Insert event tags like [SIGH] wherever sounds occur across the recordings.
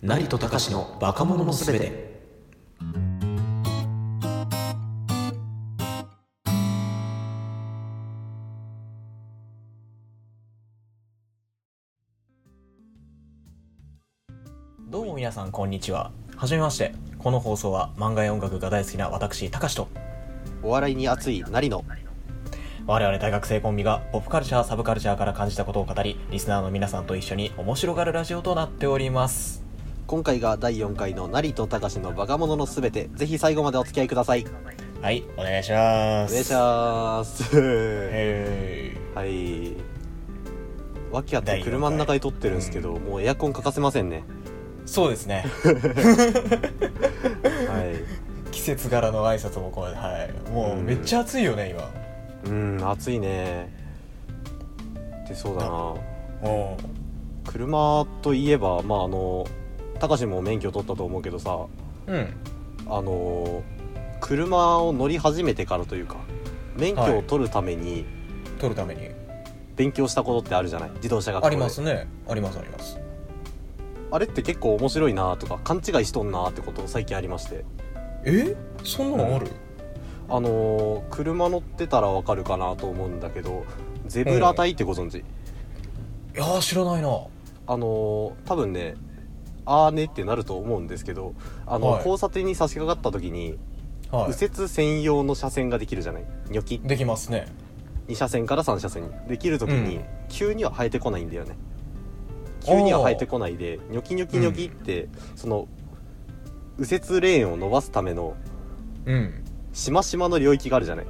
成戸隆のバカ者のすべて。どうも皆さんこんにちは。はじめまして。この放送は漫画や音楽が大好きな私隆と。お笑いに熱いなりの我々大学生コンビがポップカルチャーサブカルチャーから感じたことを語りリスナーの皆さんと一緒に面白がるラジオとなっております今回が第4回の成戸隆のバカ者のすべて。ぜひ最後までお付き合いください。はいお願いします。お願いします。へはい訳あって車の中で撮ってるんですけど、もうエアコン欠かせませんね。ーそうですね。[LAUGHS] はい。季節柄の挨拶もこうはい。もうめっちゃ暑いよね今。うん暑いね。でそうだな。う。ん車といえばまああの隆も免許取ったと思うけどさうん。あの車を乗り始めてからというか免許を取るために取るために。勉強したことってあるじゃない？自動車学校で。ありますね。ありますあります。あれって結構面白いなとか勘違いしとんなってこと最近ありまして。え？そんなのある？あのー車乗ってたらわかるかなと思うんだけどゼブラ帯ってご存知、いやー知らないな。あのー多分ねあーねってなると思うんですけどあの、はい。交差点に差し掛かった時に、は右折専用の車線ができるじゃない？ニョキ。いできますね。2車線から3車線に。できる時に、うん。急には生えてこないんだよね。急には生えてこないでニョキニョキニョキって、その右折レーンを伸ばすためのうん。しましまの領域があるじゃない？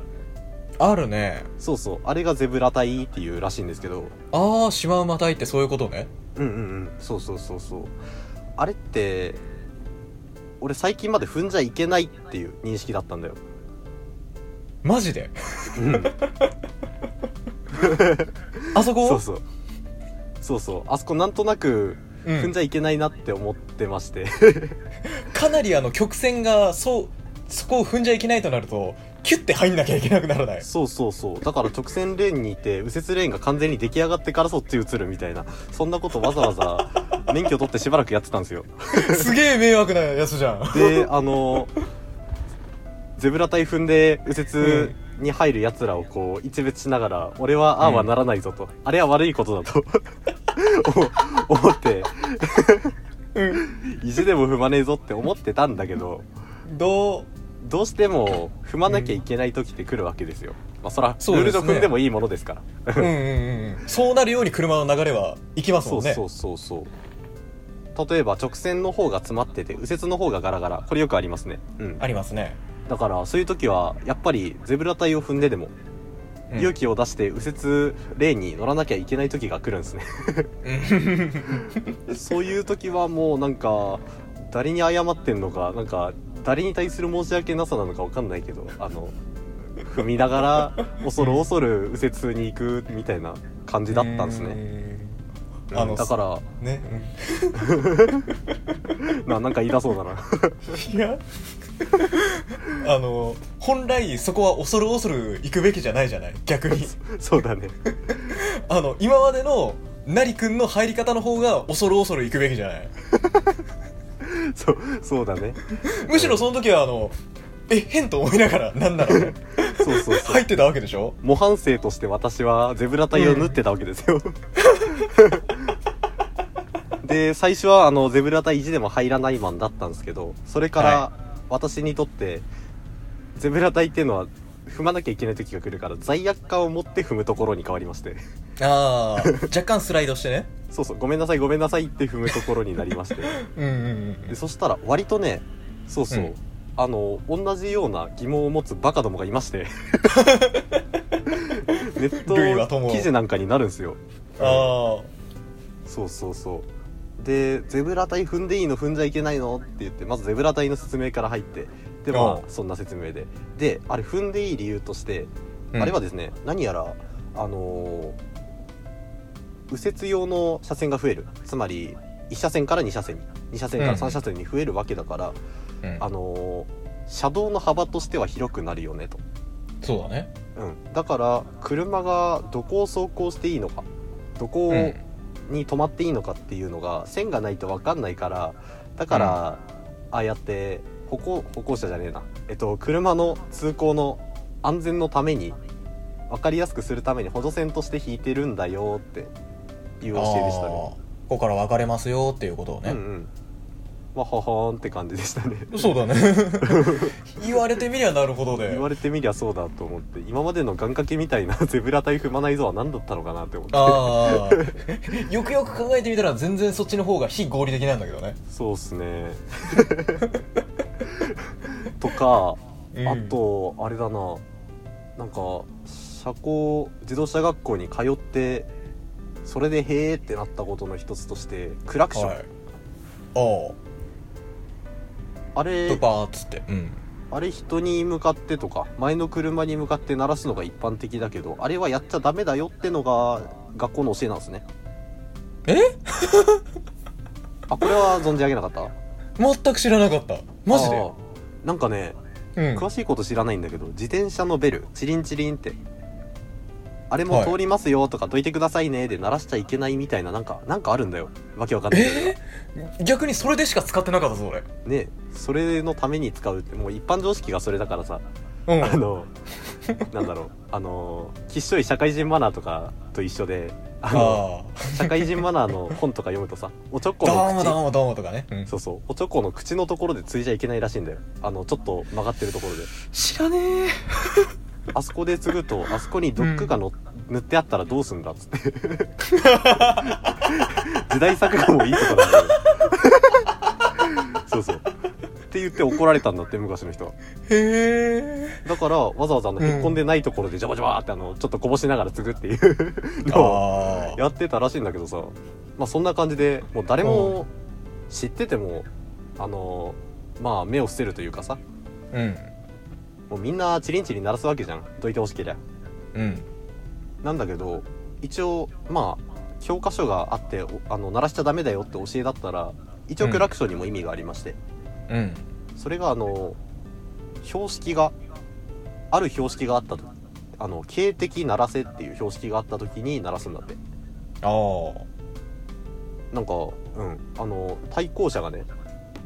あるね。そうそう。あれがゼブラ帯っていうらしいんですけど。ああシマウマ隊ってそういうことね。うんうんうん。そうそうそうそうあれって俺最近まで踏んじゃいけないっていう認識だったんだよ。マジで？うん。[LAUGHS] あそこ？そうそう。そうそう。あそこなんとなくうん。踏んじゃいけないなって思ってまして、かなりあの曲線がそうそこを踏んじゃいけないとなるとキュッて入んなきゃいけなくならない？そうそうそう。だから直線レーンにいて右折レーンが完全に出来上がってからそっち移るみたいな。そんなことわざわざ免許取ってしばらくやってたんですよ。[LAUGHS] すげえ迷惑なやつじゃん。であのゼブラ帯踏んで右折に入るやつらをこう一別しながら俺はああはならないぞと、あれは悪いことだと。[LAUGHS] 思思って。うん。意地でも踏まねえぞって思ってたんだけどどう？どうしても踏まなきゃいけない時って来るわけですよ、まあそらルールそうですね。上踏んでもいいものですから。うんうんうんうん。そうなるように車の流れはいきますもんね。そうそうそうそう例えば直線の方が詰まってて右折の方がガラガラ。これよくありますね。うん。ありますね、だからそういう時はやっぱりゼブラ帯を踏んででもうん。勇気を出して右折レーンに乗らなきゃいけない時が来るんですね。[LAUGHS] [LAUGHS] そういう時はもうなんか誰に謝ってんのかなんか誰に対する申し訳なさなのかわかんないけどあの踏みながら恐る恐る右折に行くみたいな感じだったんですね。ねあのだからね、[LAUGHS] ななんか言い出そうだな。うん、いや。あの本来そこは恐る恐る行くべきじゃないじゃない？逆に。[LAUGHS] そうだね。あの今までの成くんの入り方の方が恐る恐る行くべきじゃない？[LAUGHS] そうそうだね。むしろその時はあのえ変と思いながらなんならねそうそうそう。入ってたわけでしょ？模範生として私はゼブラ帯を縫ってたわけですよ、で最初はあのゼブラ帯意地でも入らないマンだったんですけどそれからは私にとってゼブラ帯っていうのは踏まなきゃいけない時が来るから罪悪感を持って踏むところに変わりまして。ああ若干スライドしてね。そうそうごめんなさいごめんなさいって踏むところになりまして。[LAUGHS] うんうんうん。でそしたら割とねそうそう、うんあの同じような疑問を持つバカどもがいまして。[LAUGHS] ネット記事なんかになるんですよ。あそうそうそう。でゼブラ帯踏んでいいの踏んじゃいけないの？って言ってまずゼブラ帯の説明から入って。でまあそんな説明で。であれ踏んでいい理由として、ああれはですね何やらあのー右折用の車線が増える。つまり1車線から2車線に2車線から3車線に増えるわけだから、うんあのー車道の幅としては広くなるよねと、そうだね。うん、だから車がどこを走行していいのかどこに止まっていいのかっていうのが線がないと分かんないからだから、ああやって歩行歩行者じゃねえな。えっと車の通行の安全のために分かりやすくするために補助線として引いてるんだよっていう教えでしたね。ここから分かれますよっていうことをね、うんうんわははーんって感じでしたね。そうだね。[LAUGHS] 言われてみりゃなるほどで。言われてみりゃそうだと思って今までの願掛けみたいな [LAUGHS] ゼブラ体踏まないぞは何だったのかなって思って。ああよくよく考えてみたら全然そっちの方が非合理的なんだけどね。そうっすね。[LAUGHS] とか、うん。あとあれだな。なんか車高自動車学校に通ってそれでへーってなったことの一つとしてクラクション、はい。あああれプパーっつって。うん。あれ人に向かってとか前の車に向かって鳴らすのが一般的だけどあれはやっちゃダメだよってのが学校の教えなんですね。え？[LAUGHS] あこれは存じ上げなかった？全く知らなかった。マジで？なんかねうん。詳しいこと知らないんだけど自転車のベルチリンチリンってあれもはい通りますよとかどいてくださいねで鳴らしちゃいけないみたいななんかなんかあるんだよ。わけわかんないけどえー、逆にそれでしか使ってなかったぞ俺。ねそれのために使うってもう一般常識がそれだからさ。うん。あのなんだろう。あのきっしょい社会人マナーとかと一緒であのあ社会人マナーの本とか読むとさおちょこあどうもの口どうもどうもとかね、うん。そうそう。おちょこの口のところでついじゃいけないらしいんだよ。あのちょっと曲がってるところで。知らねえあそこで継ぐとあそこにドックがの、塗ってあったらどうすんだっつって。[LAUGHS] 時代錯誤もいいとこなんだよ。[LAUGHS] そうそう。って言って怒られたんだって昔の人は。へえ。だからわざわざあのうん。へっこんでないところでジャバジャバってあのちょっとこぼしながら継ぐっていう [LAUGHS] のをやってたらしいんだけどさ。まあそんな感じでもう誰も知っててもあのまあ目を伏せるというかさ。うんもうみんなチリンチリン鳴らすわけじゃん。どいてほしけりゃ。うん。なんだけど一応まあ教科書があっておあの鳴らしちゃダメだよって教えだったら一応クラクションにも意味がありまして、うん。それがあの標識がある標識があったと。あの警笛鳴らせっていう標識があった時に鳴らすんだって。ああ。なんかうん。あの対向車がね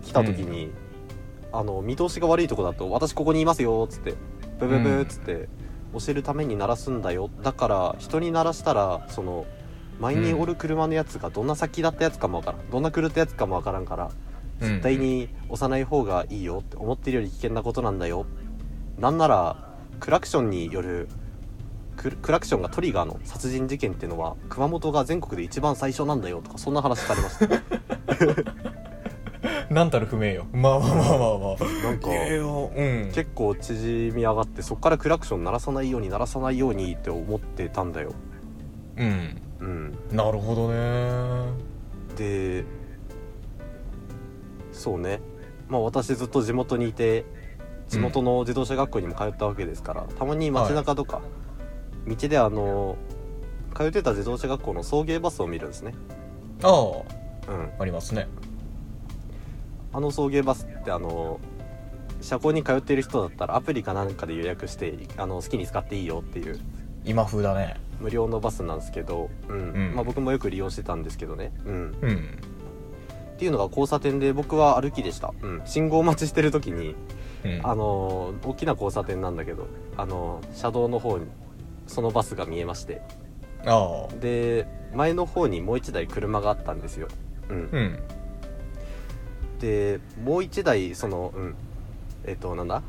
来た時に、あの見通しが悪いとこだと「私ここにいますよ」っつって「ブブブ」っつって教えるために鳴らすんだよ。だから人に鳴らしたらその前におる車のやつがどんな先だったやつかもわからん。どんな狂ったやつかもわからんから絶対に押さない方がいいよって思ってるより危険なことなんだよ。なんならクラクションによるククラクションがトリガーの殺人事件っていうのは熊本が全国で一番最初なんだよとかそんな話されました [LAUGHS] なんたる不明よ。まあまあまあまあまあ。なんかうん。結構縮み上がってそっからクラクション鳴らさないように鳴らさないようにって思ってたんだよ。うん。うん。なるほどね。でそうね。まあ私ずっと地元にいて地元の自動車学校にも通ったわけですから、たまに街中とか、道であの通ってた自動車学校の送迎バスを見るんですね。ああ。うん。ありますねあの送迎バスってあの車高に通っている人だったらアプリかなんかで予約してあの好きに使っていいよっていう。今風だね。無料のバスなんですけど、うん。うん。まあ、僕もよく利用してたんですけどね、うん、うん。っていうのが交差点で僕は歩きでした、うん、信号待ちしてる時にうん。あのー大きな交差点なんだけどあのー車道の方にそのバスが見えまして。ああ。で前の方にもう一台車があったんですよ、うん、うんでもう一台そのうん。えっ、となんだ？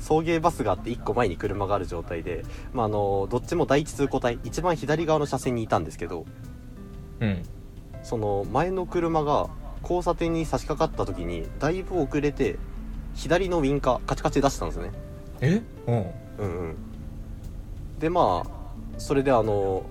送迎バスがあって1個前に車がある状態で、まあ、あのどっちも第一通行帯一番左側の車線にいたんですけどうん。その前の車が交差点に差し掛かった時にだいぶ遅れて左のウィンカーカチカチ出したんですね。え？うん。うんうん。でまあそれであの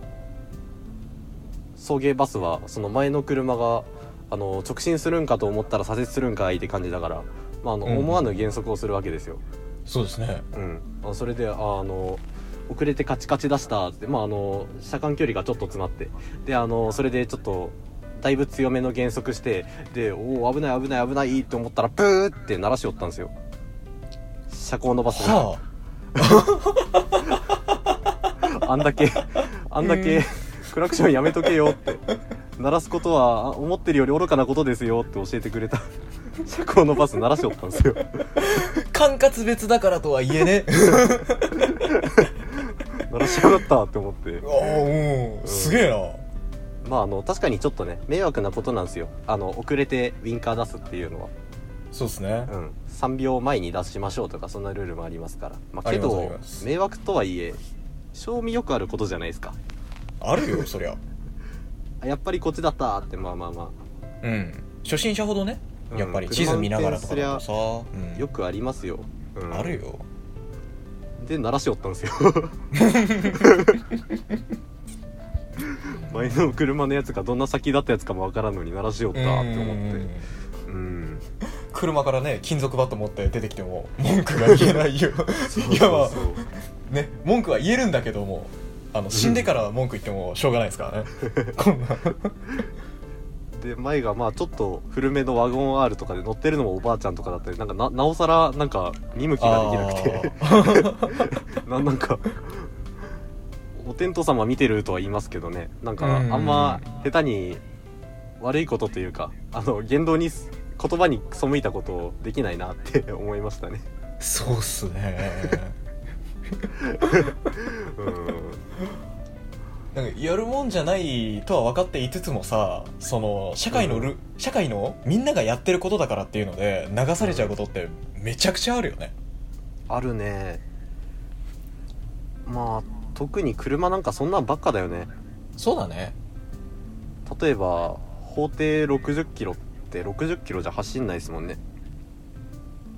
送迎バスはその前の車があの直進するんかと思ったら左折するんかいって感じだから、まあ、あのうん。思わぬ減速をするわけですよ、そうですね。うん。あそれでああの遅れてカチカチ出したってまああの車間距離がちょっと詰まって。であのそれでちょっとだいぶ強めの減速してでおお危ない危ない危ないって思ったらプーって鳴らしよったんですよ。車高のバスがはあ。んだけあんだけクラクションやめとけよって鳴らすことはあ思ってるより愚かなことですよって教えてくれた。[LAUGHS] 社交のバス鳴らしよったんですよ。管轄別だからとはいえね。[LAUGHS] 鳴らしやがったって思って。ああうん。すげえな。まああの確かにちょっとね迷惑なことなんですよ。あの遅れてウィンカー出すっていうのは。そうっすね。うん。3秒前に出しましょうとかそんなルールもありますから。まあけありますありどます。迷惑とはいえ賞味よくあることじゃないですか。あるよそりゃ。あやっぱりこっちだったってまあまあまうん。初心者ほどね。うん。やっぱり地図見ながらとかだとさ、うんあよくありますよ、うん。あるよ。で鳴らしよったんですよ。[LAUGHS] 前の車のやつがどんな先だったやつかもわからんのに鳴らしよったって思って。うん。車からね金属バット持って出てきても文句が [LAUGHS] 言えないよ。いやまあね文句は言えるんだけどもあの死んでから文句言ってもしょうがないですからね。こん。なで前がまあちょっと古めのワゴン R とかで乗ってるのもおばあちゃんとかだったりなんかななおさらなんか見向きができなくて。[LAUGHS] ななんかお天道様見てるとは言いますけどね。なんかうんあんま下手に悪いことというかあの言動にす言葉に背いたことをできないなって思いましたね。そうっすね。うんなんかやるもんじゃないとは分かっていつつもさその社会のル、う社会のみんながやってることだからっていうので流されちゃうことってめちゃくちゃあるよね。あるね。まあ特に車なんかそんなんばっかだよね。そうだね。例えば法定60キロって60キロじゃ走んないですもんね。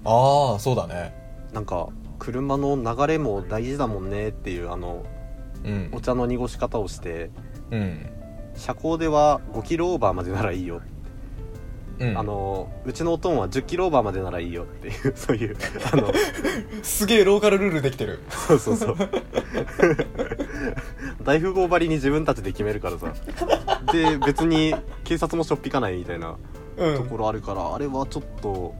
ああそうだね。なんか車の流れも大事だもんねっていうあのうん。お茶の濁し方をしてうん、車高では5キロオーバーまでならいいよ、うん、あのうちのおとんは10キロオーバーまでならいいよっていう [LAUGHS] そういうあのすげえローカルルールできてる。そうそうそう。大富豪張りに自分たちで決めるからさ。で別に警察もしょっぴかないみたいなうところあるから、あれはちょっと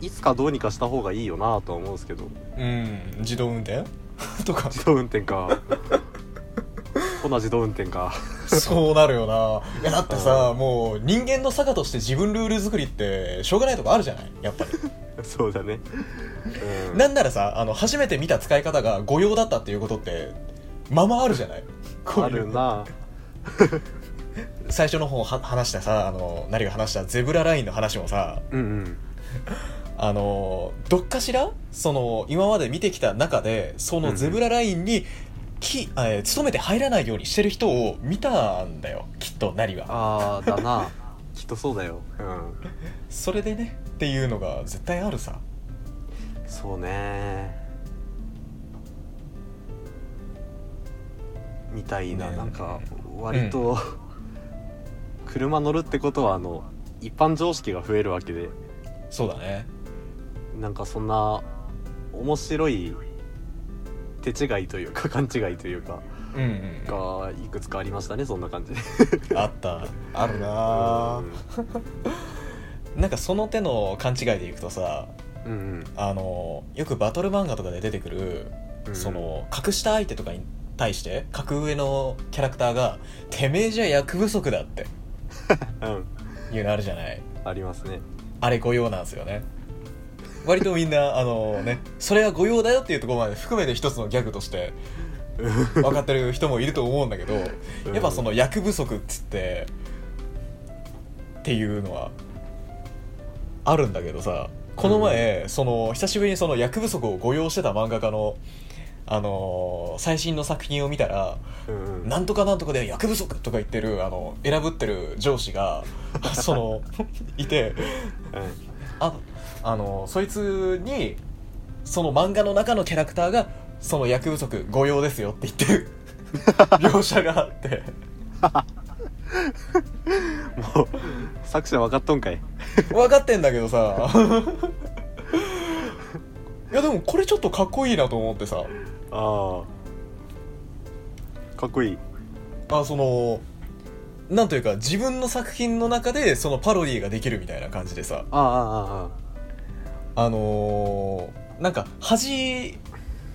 いつかどうにかした方がいいよなとは思うんですけど。うん。自動運転？[LAUGHS] とか。自動運転か。[LAUGHS] ほな自動運転か。そうなるよな。[LAUGHS] いやだってさもう人間の坂として自分ルール作りってしょうがないとこあるじゃない？やっぱり。そうだね。うん。なんならさあの初めて見た使い方が誤用だったっていうことってままあるじゃない？あいうるな。最初の方は話したさあの何が話した？ゼブララインの話もさ。うんうんあのどっかしら？その今まで見てきた中でそのゼブララインにき、えー勤めて入らないようにしてる人を見たんだよきっと何は。ああだな。[LAUGHS] きっとそうだよ。うん。それでねっていうのが絶対あるさ。そうね。みたいな、ね。なんか割と、[LAUGHS] 車乗るってことはあの一般常識が増えるわけで。そうだねなんかそんな面白い手違いというか勘違いというかうんうんがいくつかありましたねそんな感じ。であった。あるななんかその手の勘違いでいくとさうんうん。あのよくバトル漫画とかで出てくる、うんその格下相手とかに対して格上のキャラクターが「てめえじゃ役不足だ」って。[LAUGHS] うん。いうのあるじゃない。ありますね。あれ御用なんですよね割とみんなあのねそれは御用だよっていうところまで含めて一つのギャグとして分かってる人もいると思うんだけどやっぱその役不足っつってっていうのはあるんだけどさこの前、その久しぶりにその役不足を御用してた漫画家のあのー最新の作品を見たらうん。うんなんとかなんとかで役不足とか言ってるあの選ぶってる上司がその [LAUGHS] いてああのそいつにその漫画の中のキャラクターがその役不足御用ですよって言ってる。描写があって。もう作者分かっとんかい。分かってんだけどさ。いやでもこれちょっとかっこいいなと思ってさ。ああかっこいい。あそのなんというか自分の作品の中でそのパロディーができるみたいな感じでさ。ああああああのー、なんか恥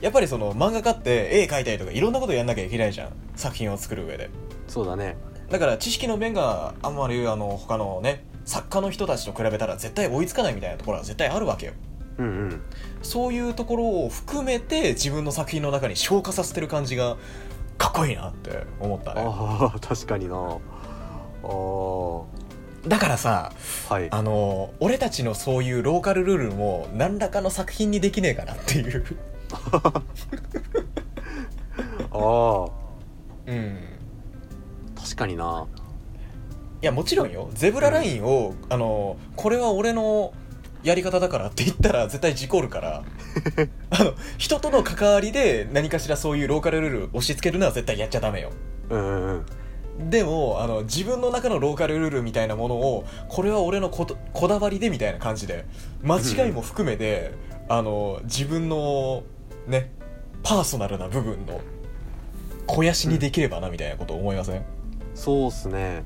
やっぱりその漫画家って絵描いたりとかいろんなことやんなきゃいけないじゃん。作品を作る上で。そうだね。だから知識の面があんまりあの他のね作家の人たちと比べたら絶対追いつかないみたいなところは絶対あるわけよ。うんうん。そういうところを含めて自分の作品の中に消化させてる感じがかっこいいなって思ったね。ああ確かにな。あだからさい。あの俺たちのそういうローカルルールも何らかの作品にできねえかなっていう。[LAUGHS] ああ。うん。確かにな。いやもちろんよ。ゼブララインを、あのこれは俺のやり方だからって言ったら絶対事故るから。[LAUGHS] あの人との関わりで何かしらそういうローカルルール押し付けるのは絶対やっちゃダメよ。うんうんうんでもあの自分の中のローカルルールみたいなものをこれは俺のここだわりでみたいな感じで間違いも含めてあの自分のねパーソナルな部分の肥やしにできればなみたいなこと思いません、そうっすね。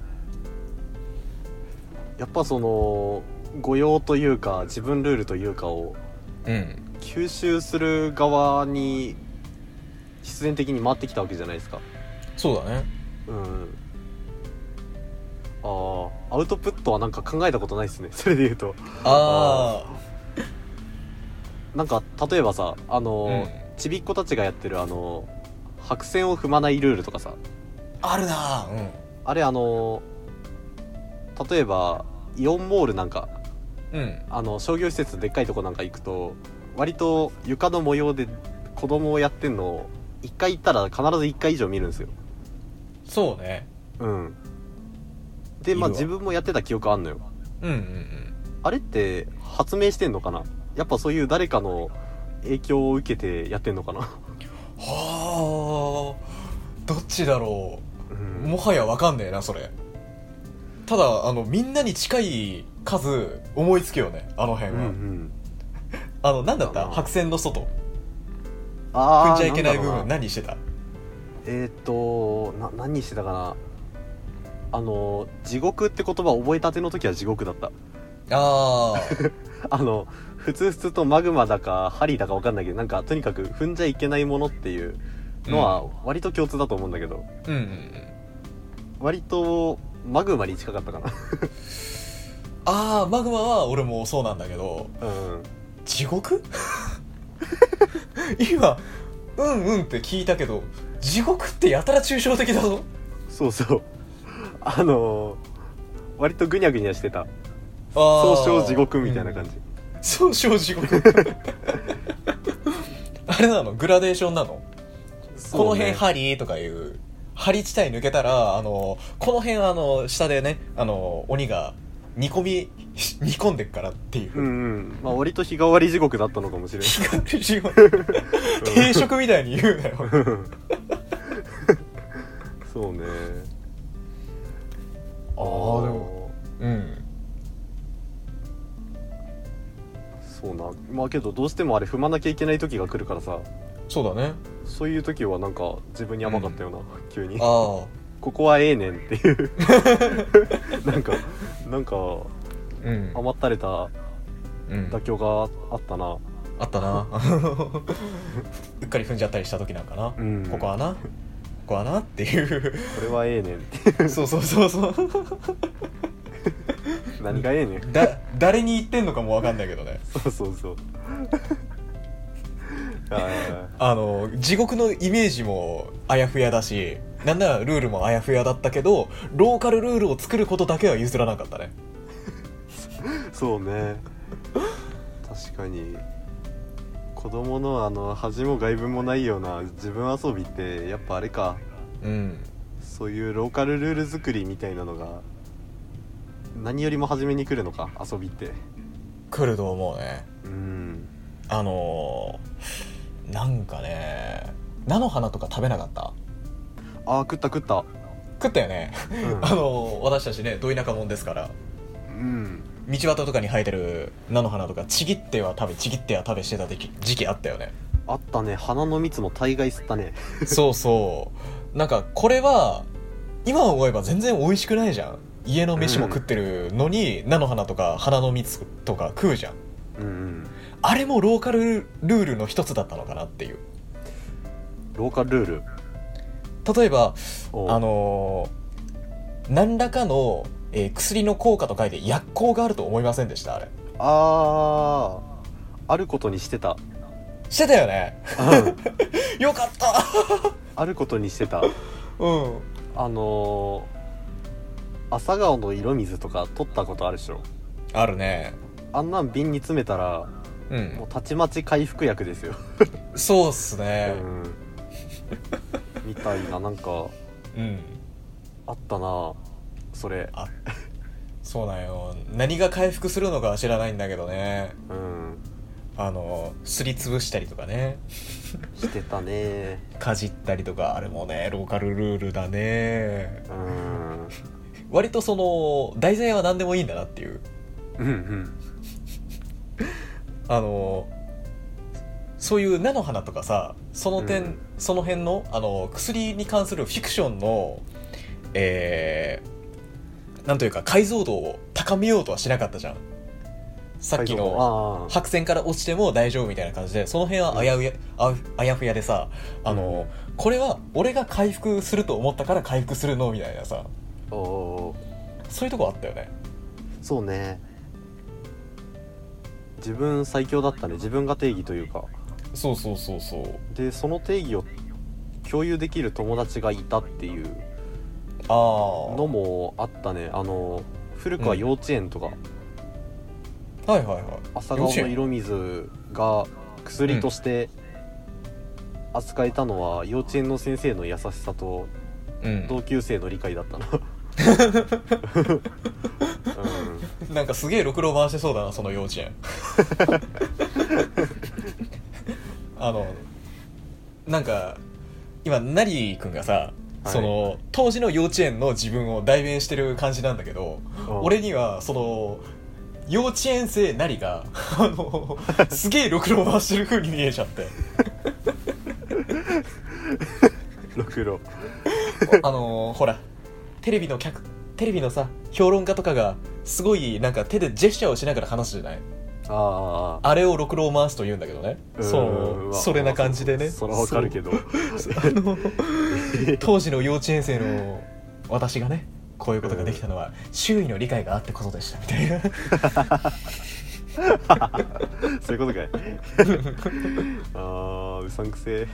やっぱその御用というか自分ルールというかをうん。吸収する側に必然的に回ってきたわけじゃないですか。そうだねうん。ああアウトプットはなんか考えたことないですね。[LAUGHS] それで言うと。あ [LAUGHS] なんか例えばさあの、うん。ちびっ子たちがやってるあの白線を踏まないルールとかさ。ああるな。うん。あれあの例えばイオンモールなんか。うん。あの商業施設でっかいとこなんか行くと割と床の模様で子供をやってんのを1回行ったら必ず1回以上見るんですよそうね。うん。でまあいるわ。自分もやってた記憶あんのよ。うんうんうん。あれって発明してんのかな？やっぱそういう誰かの影響を受けてやってんのかな、はあ。どっちだろう。うん。もはやわかんねえなそれ。ただあのみんなに近い数思いつくよねあの辺うんうは、[LAUGHS] ん。あの何だった？白線の外。あー踏んじゃいけない部分何してた？えーっとな何してたかな？あの地獄って言葉覚えたての時は地獄だった。あ [LAUGHS] あのふつふつとマグマだか針だか分かんないけどなんかとにかく踏んじゃいけないものっていうのは割と共通だと思うんだけど、あうんうんうん。割とマグマに近かったかな。[LAUGHS] ああマグマは俺もそうなんだけどうん。地獄？[LAUGHS] 今うんうんって聞いたけど地獄ってやたら抽象的だぞ。そうそう。あの割とグニャグニャしてた。総総称地獄みたいな感じ、総称地獄。[LAUGHS] あれなの？グラデーションなの、この辺針とかいう針地帯抜けたらあのこの辺あの下でねあの鬼が煮込み煮込んでっからっていう、うんうん。まあ割と日替わり地獄だったのかもしれない。定食みたいに言うなよ。そうね。あーでもうん。そうな。まあけどどうしてもあれ踏まなきゃいけない時が来るからさ。そうだね。そういう時はなんか自分に甘かったよな、急に。あここはええねんっていう。[LAUGHS] なんかなんかあうん。甘ったれたうん。妥協があったな。あったな。[LAUGHS] うっかり踏んじゃったりした時なんかな、うん。ここはな。ここはなっていう。これはええねんってそうそうそうそう。何がええねん。だ誰に言ってんのかもわかんないけどね。そうそうそう。あ [LAUGHS] あの地獄のイメージもあやふやだしなんならルールもあやふやだったけどローカルルールを作ることだけは譲らなかったね。ーそうね。確かに。子供のあの恥も外文もないような自分遊びってやっぱあれか。うん。そういうローカルルール作りみたいなのが何よりも初めに来るのか遊びって。来ると思うね。うん。あのーなんかね菜の花とか食べなかった？あー食った食った。食ったよね。うん。[LAUGHS] あのー私たちねど田舎もんですから。うん。道端とかに生えてる菜の花とかちぎっては食べちぎっては食べしてた時期時期あったよね。あったね。花の蜜も大概吸ったね。そうそう。[LAUGHS] なんかこれは今思えば全然美味しくないじゃん。家の飯も食ってるのに、菜の花とか花の蜜とか食うじゃん。うんうん。あれもローカルルールの一つだったのかなっていう。ローカルルール？例えばあの何らかの、えー薬の効果と書いて薬効があると思いませんでした？あれ。あー。あることにしてた。してたよね。うん。[LAUGHS] よかった。[LAUGHS] あることにしてた。うん。あのー、朝顔の色水とか取ったことあるでしょ？あるね。あんなん瓶に詰めたらうん。もうたちまち回復薬ですよ、そうっすね。うんみたいななんかうん。あったなそれ。あそうなんよ。何が回復するのかは知らないんだけどね。うん。あのすりつぶしたりとかね。してたね。かじったりとかあれもねローカルルールだね。うん。割とその題材は何でもいいんだなっていう。うんうん。あのそういう菜の花とかさその点、うん。その辺のあの薬に関するフィクションのえー、なんというか解像度を高めようとはしなかったじゃん。さっきのあ白線から落ちても大丈夫みたいな感じでその辺はあやうや、ああやふやでさあの、これは俺が回復すると思ったから回復するのみたいなさ。おそういうとこあったよね。そうね。自分最強だったね。自分が定義というかそうそうそうそう。でその定義を共有できる友達がいたっていうのもあったね。あの古くは幼稚園とか、はいはいはい。朝顔の色水が薬として扱えたのは幼稚園の先生の優しさとうん。同級生の理解だったな。[LAUGHS] うん。なんかすげえろくろ回してそうだなその幼稚園 [LAUGHS] あのなんか今ナリー君がさ、はい。その当時の幼稚園の自分を代弁してる感じなんだけど、うん。俺にはその幼稚園生なりがあのすげえろくろ回してる風に見えちゃって。ろくろ。あのほらテレビの客テレビのさ評論家とかがすごいなんか手でジェスチャーをしながら話すじゃない？あああれをろくろを回すと言うんだけどね。そう。それな感じでね。それはわかるけど。当時の幼稚園生の私がねこういうことができたのは周囲の理解があってことでしたみたいな。そういうことかい。[LAUGHS] あーうさんくせえ。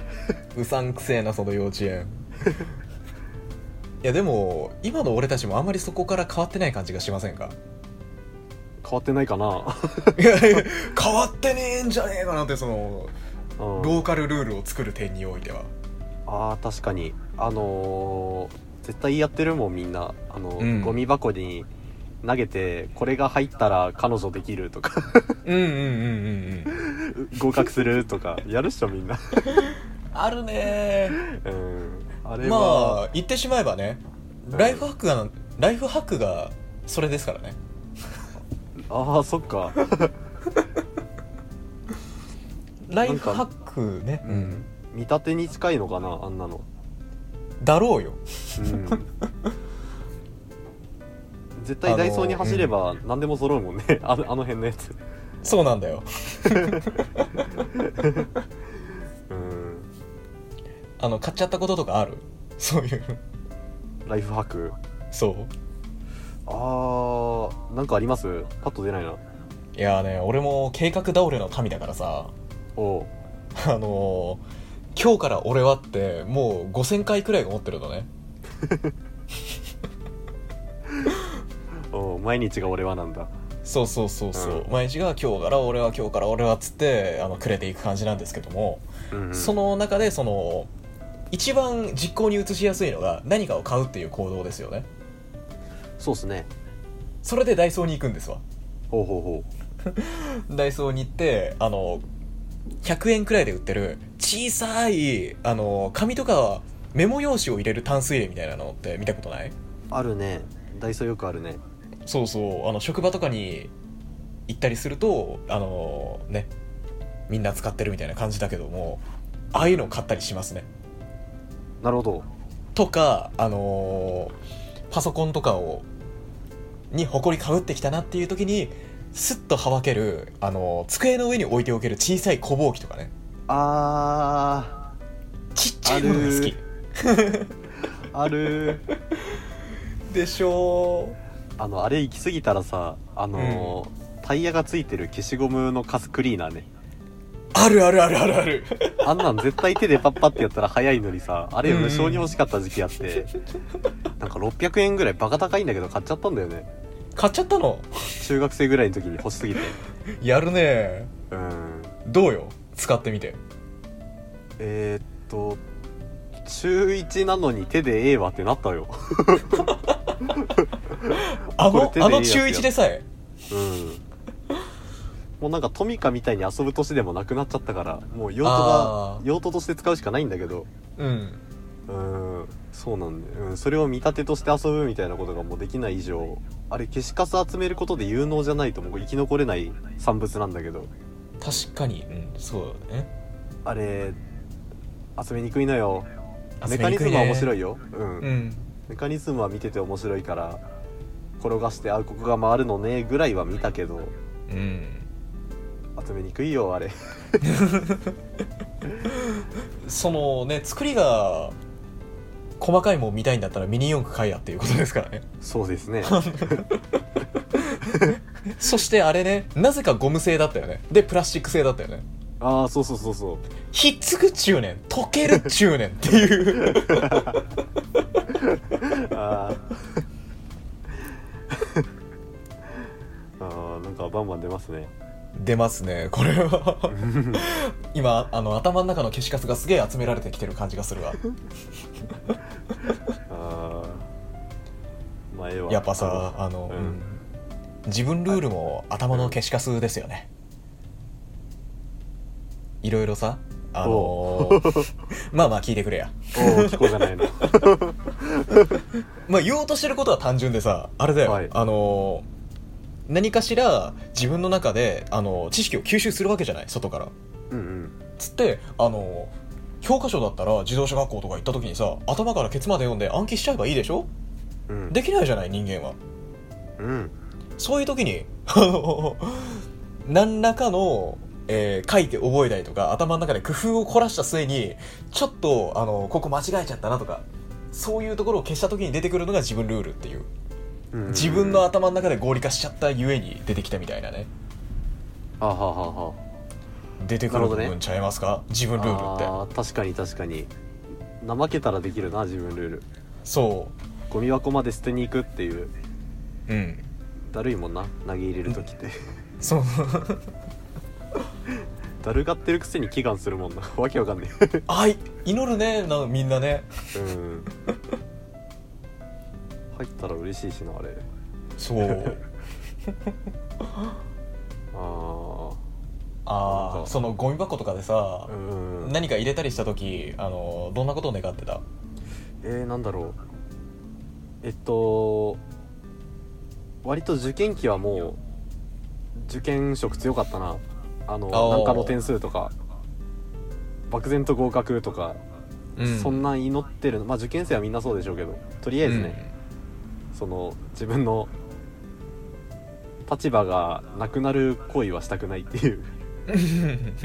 うさんくせえなその幼稚園。いやでも今の俺たちもあんまりそこから変わってない感じがしませんか？変わってないかな。いやいや変わってねえんじゃねえかなってそのうん。ローカルルールを作る点においては。あー確かに。あのー絶対やってるもんみんな。あの、うん。ゴミ箱に投げてこれが入ったら彼女できるとか。うんうんうんうんうん合格するとか。やるっしょみんな。[LAUGHS] あるね。うん。あれまは、あ言ってしまえばねうんライフハックがライフハックがそれですからねああそっか。[LAUGHS] ライフハックね、うん。見立てに近いのかなあんなの。だろうよ。うん。絶対ダイソーに走れば何でも揃うもんね、[LAUGHS] あのあの辺のやつ。そうなんだよ。[LAUGHS] うん。あの買っちゃったこととかある？そういうライフハック？そうあーなんかあります？パッと出ないな。いやーね俺も計画倒れの民だからさ。おう。あのー今日から俺はってもう5000回くらい思ってるのね。[LAUGHS] おう毎日が俺はなんだ。そうそうそうそう、うん。毎日が今日から俺は今日から俺はっつってあのくれていく感じなんですけども、うんうん。その中でその一番実行に移しやすいのが何かを買うっていう行動ですよねそうっすね。それでダイソーに行くんですわ。ほうほうほ [LAUGHS] ダイソーに行ってあの100円くらいで売ってる小さいあの紙とかメモ用紙を入れるタンス入れみたいなのって見たことない？うあるね。ダイソーよくあるね。そうそう。あの職場とかに行ったりするとあのねみんな使ってるみたいな感じだけどもああいうのを買ったりしますね。なるほど。とかあのパソコンとかをにほこりかぶってきたなっていう時にスッとはわけるあの机の上に置いておける小さい小ぼうきとかね。あちっちゃいものが好き。ーある。[LAUGHS] でしょあのあれ行き過ぎたらさあのータイヤがついてる消しゴムのカスクリーナーね。あるあるあるあるある。あんなん絶対手でパッパってやったら早いのにさあれ無償に欲しかった時期あって。なんか600円ぐらいバカ高いんだけど買っちゃったんだよね買っちゃったの？中学生ぐらいの時に欲しすぎて。やるね。うん。どうよ？使ってみて。えー、っと中1なのに手でええわってなったよ。あのあの中1でさえ。うん。もうなんかトミカみたいに遊ぶ年でもなくなっちゃったからもう用途あがー。用途として使うしかないんだけど。うんうんそうなんだよ、うん、それを見立てとして遊ぶみたいなことがもうできない以上あれ消しカス集めることで有能じゃないともう生き残れない産物なんだけど確かにうんそうだね。あれ集めにくいのよメカニズムは面白いようん、うんメカニズムは見てて面白いから転がしてあここが回るのね。ぐらいは見たけどうん集めにくいよあれそのね。作りが細かいもん見たいんだったらミニ四駆買いやっていうことですからね。そうですね。[LAUGHS] そしてあれねなぜかゴム製だったよね。でプラスチック製だったよね。ああそうそうそうそう。ひっつくっちゅうねん溶けるっちゅうねんっていう。[LAUGHS] あー。[LAUGHS] あーなんかバンバン出ますね出ますねこれは。今あの頭の中の消しカスがすげえ集められてきてる感じがするわ。あー。前は。やっぱさあの、うん。うん。自分ルールも頭の消しカスですよね。いろいろさあのー [LAUGHS] まあまあ聞いてくれや。おお聞こうじゃないの。[LAUGHS] まあ言おうとしてることは単純でさあれだよ、はい。あのー何かしら自分の中で、あのー知識を吸収するわけじゃない外から。うんうん。つってあのー教科書だったら自動車学校とか行った時にさ頭からケツまで読んで暗記しちゃえばいいでしょ？うん。できないじゃない人間は。うん。そういう時にあの何らかの、えー書いて覚えたりとか頭の中で工夫を凝らした末にちょっとあのここ間違えちゃったなとかそういうところを消した時に出てくるのが自分ルールっていう。うん自分の頭の中で合理化しちゃったゆえに出てきたみたいなね。はあはあはあは。出てくる部分ちゃいますか、自分ルールって。あー確かに確かに。怠けたらできるな自分ルール。そゴミ箱まで捨てに行くっていう。ううん。だるいもんな投げ入れる時って。そう。[LAUGHS] だるがってるくせに祈願するもんな。わけわかんねあい祈るね。なみんなね。えうん入ったら嬉しいしなあれ。そう。[LAUGHS] あああそのゴミ箱とかでさあ、うん。何か入れたりした時あのどんなことを願ってた？えー、なんだろう。えっと割と受験期はもう受験色強かったな。あのあー。難科の点数とか漠然と合格とか、そんなん祈ってるまあ受験生はみんなそうでしょうけどとりあえずね、その自分の立場がなくなる行為はしたくないっていう。う [LAUGHS] ん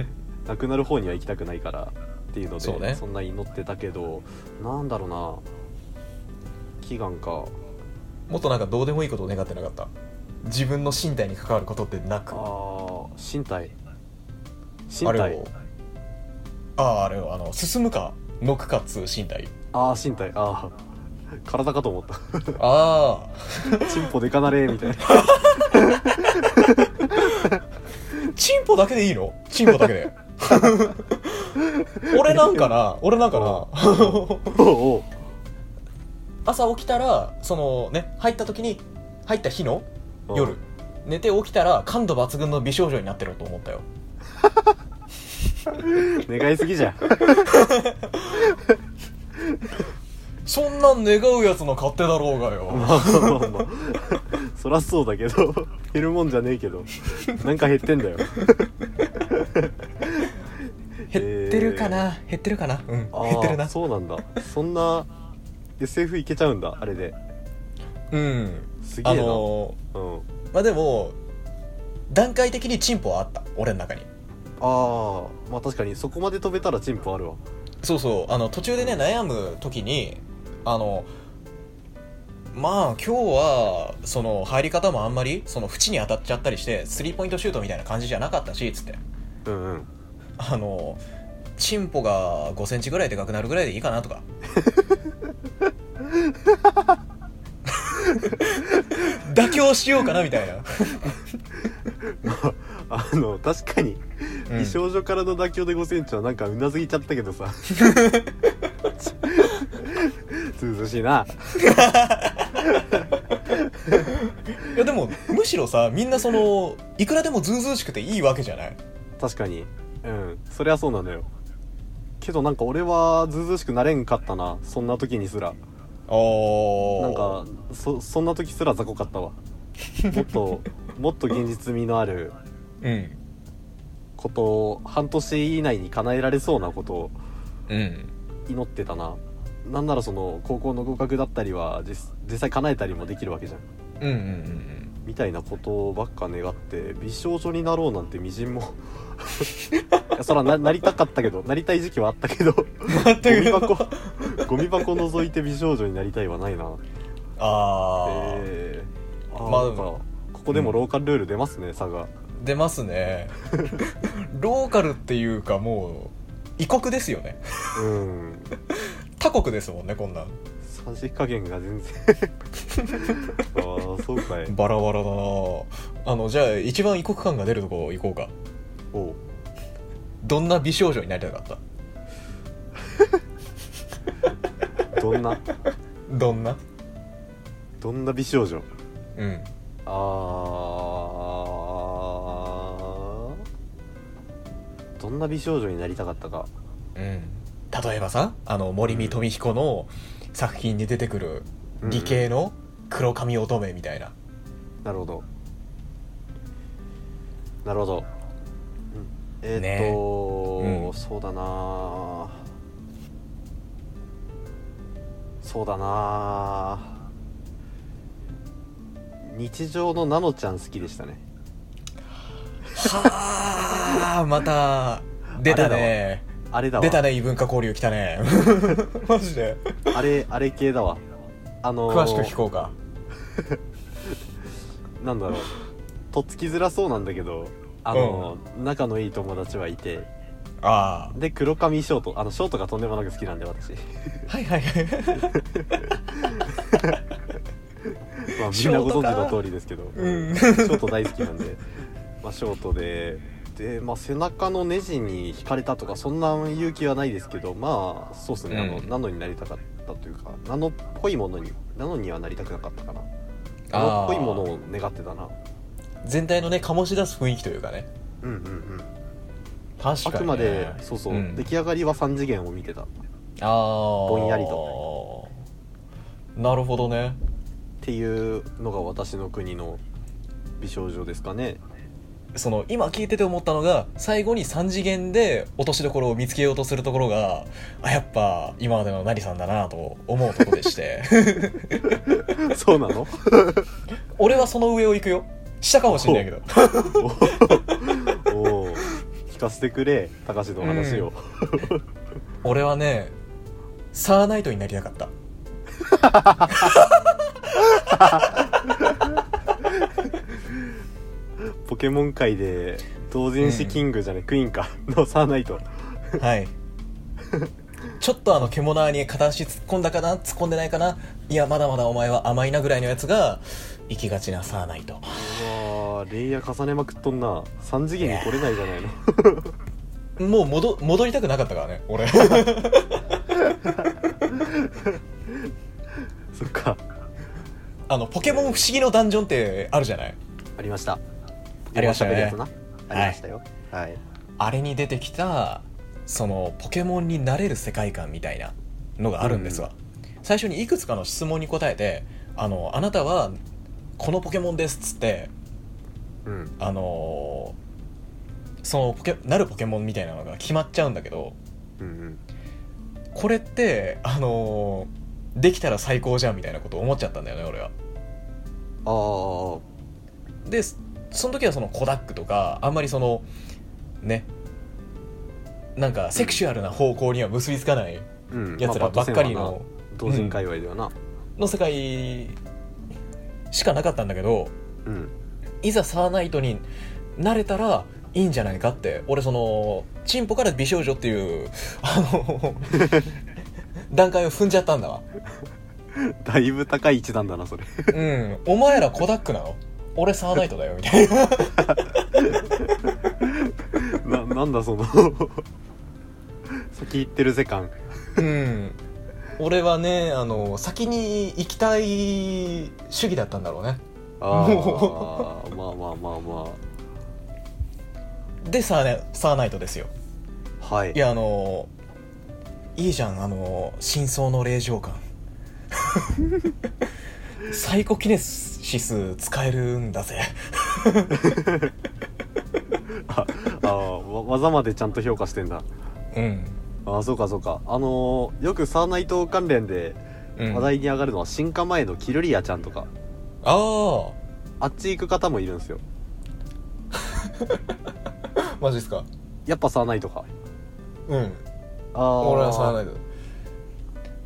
なくなる方には行きたくないからっていうのでね。んな祈ってたけどなんだろうな。祈願か。もっとなんかどうでもいいことを願ってなかった？自分の身体に関わることってなく？あー身体。身あれ体。をあああれをあの進むかノくかっつう身体。ああ身体。ああ体かと思った。あ [LAUGHS] チンポでかなれみたいな。あチンポだけでいいの？チンポだけで。[LAUGHS] 俺なんかな？俺なんかな？朝起きたらそのね入った時に入った日の夜寝て起きたら感度抜群の美少女になってると思ったよ。[LAUGHS] 願いすぎじゃんそんなん願うやつの勝手だろうがよ。[LAUGHS] まあまあまあ。そらそうだけど。[LAUGHS] 減るもんじゃねえけど。なんか減ってんだよ。[LAUGHS] 減ってるかな、減ってるかな？うん。あー減ってるな。そうなんだ。そんな SF いけちゃうんだあれで。うん。あすげえな、のうん。ーまあでも段階的にチンポはあった。俺の中に。ああまあ確かに。そこまで飛べたらチンポあるわ。そうそう。あの途中でね悩む時にあのまあ今日はその入り方もあんまりその縁に当たっちゃったりしてスリーポイントシュートみたいな感じじゃなかったしつって。うんうん。あのチンポが5センチぐらいでかくなるぐらいでいいかなとか。[LAUGHS] 妥協しようかなみたいな、あの確かにうん。美少女からの妥協で5センチはなんかうなずいちゃったけどさ [LAUGHS] [LAUGHS] 涼しいな。[LAUGHS] いやでもむしろさみんなそのいくらでもずうずうしくていいわけじゃない？確かに。うん。そりゃそうなのよ。けどなんか俺はずうずうしくなれんかったな。そんな時にすら。おなんかそそんな時すら雑魚かったわ。もっと [LAUGHS] もっと現実味のあるうん。ことを半年以内に叶えられそうなことをうん。祈ってたななんならその高校の合格だったりは実実際叶えたりもできるわけじゃん。うんうんうんみたいなことばっか願って美少女になろうなんてみじんも [LAUGHS] そらななりたかったけどなりたい時期はあったけどゴミ箱ゴミ箱覗いて美少女になりたいはないな。ああ、えー、あーまあここでもローカルルール出ますね、差が。出ますね。[LAUGHS] ローカルっていうかもう異国ですよね。うん他国ですもんねこんなん。さじ加減が全然。[LAUGHS] ああそうかい。バラバラだな。あのじゃあ一番異国感が出るとこ行こうか。おう。どんな美少女になりたかった？[LAUGHS] どんな？どんな？どんな美少女？うん。あー。どんな美少女になりたかったか。うん例えばさあの森見富彦の作品に出てくる理系の黒髪乙女みたいな、なるほど。なるほど、うん。えーっねと、うん。そうだな。そうだな。日常のナノちゃん好きでしたね。はあまた出たねあれだわ。出たね異文化交流来たね。[LAUGHS] マジで。あれあれ系だわ。あのー詳しく聞こうか。[LAUGHS] なんだろう。とっつきづらそうなんだけどあの、仲のいい友達はいて。あで黒髪ショートあのショートがとんでもなく好きなんで私。あはいはいはい。[LAUGHS] まあみんなご存知の通りですけど、うん。ショート大好きなんで、まあ、ショートでで、まあ、背中のネジに引かれたとかそんな勇気はないですけどまあそうっすね、あのうんナノになりたかったというかナノっぽいものにナノにはなりたくなかったかな。ナノっぽいものを願ってたな。全体のね醸し出す雰囲気というかね。うんうんうん。確かに、ね、あくまでそうそう、ん。出来上がりは3次元を見てた。っああぼんやりと。なるほどね。ていうのが私の国の美少女ですかねその今聞いてて思ったのが最後に3次元で落としどころを見つけようとするところがあやっぱ今までの成さんだなと思うとこでして。[LAUGHS] そうなの？[LAUGHS] 俺はその上を行くよ。下かもしんないけど。お [LAUGHS] お聞かせてくれ高橋の話を、俺はねサーナイトになりたかったポケモン界で同人誌キングじゃね、クイーンか。[LAUGHS] のサーナイト。はい。[LAUGHS] ちょっとあの獣に片足突っ込んだかな？突っ込んでないかな？いやまだまだお前は甘いなぐらいのやつが行きがちなサーナイト。うわーレイヤー重ねまくっとんな。3次元に来れないじゃないの。[LAUGHS] もう戻戻りたくなかったからね俺。そっか。あのポケモン不思議のダンジョンってあるじゃない？ありましたありましたね。ありましたよ。はい、あれに出てきたそのポケモンになれる世界観みたいなのがあるんですわ、最初にいくつかの質問に答えてあのあなたはこのポケモンですっつってうん。あのそのポケなるポケモンみたいなのが決まっちゃうんだけどうんうん。これってあのできたら最高じゃんみたいなことを思っちゃったんだよね俺は。ああでその時はそのコダックとかあんまりそのねなんかセクシュアルな方向には結びつかないうん。やつらばっかりの同人界隈ではな、の世界しかなかったんだけどうん。いざサーナイトになれたらいいんじゃないかって。俺そのチンポから美少女っていうあの [LAUGHS] 段階を踏んじゃったんだわ。だいぶ高い位置なんだなそれ。うん。お前らコダックなの？俺サーナイトだよみたいな。[LAUGHS] ななんだその。先行ってるぜ感うん。俺はねあの先に行きたい主義だったんだろうね。ああまあまあまあまでサー,、ね、サーナイトですよ。あはい。いやあのいいじゃんあの真相の霊場感サイコキネシス使えるんだぜ。[LAUGHS] ああわ技までちゃんと評価してんだ。うん、ああそうかそうか。あのーよくサーナイト関連でうん、話題に上がるのは進化前のキルリアちゃんとか。ああっち行く方もいるんですよ。あ [LAUGHS] マジっすか？やっぱサーナイトかうん。ああ俺はサーナイト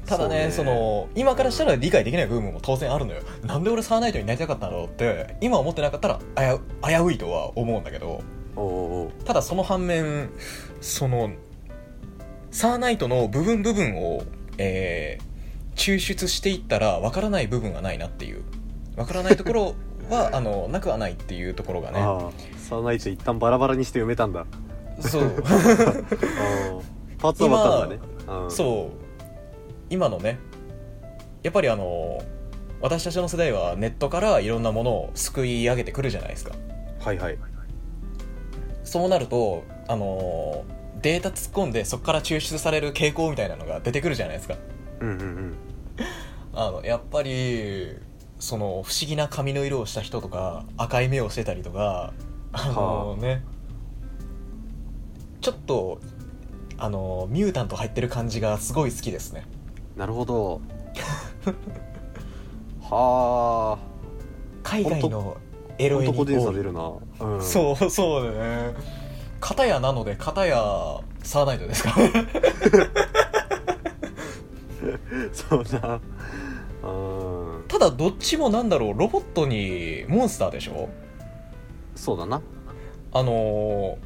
ただねそその今からしたら理解できない部分も当然あるのよ。なんで俺サーナイトになりたかったんだろうって今思ってなかったら危う危ういとは思うんだけど。ただその反面そのサーナイトの部分部分を、えー抽出していったらわからない部分はないなっていう。わからないところは [LAUGHS] あのなくはないっていうところがね。サーナイト一旦バラバラにして読めたんだ。そう。[LAUGHS] パーツは分かんだね。うん。そう今のねやっぱりあの私たちの世代はネットからいろんなものをすくい上げてくるじゃないですか。はいはい。そうなるとあのデータ突っ込んでそこから抽出される傾向みたいなのが出てくるじゃないですか。うんうんうん。あのやっぱりその不思議な髪の色をした人とか赤い目をしてたりとかあのはね。ちょっとあのミュータント入ってる感じがすごい好きですねなるほど。[LAUGHS] はあ。海外のエロエに出るな、うん、[LAUGHS] そうそうだね。片やなので片やサーナイトですか？そうなうん。ただどっちもなんだろうロボットにモンスターでしょ？そうだな。あのー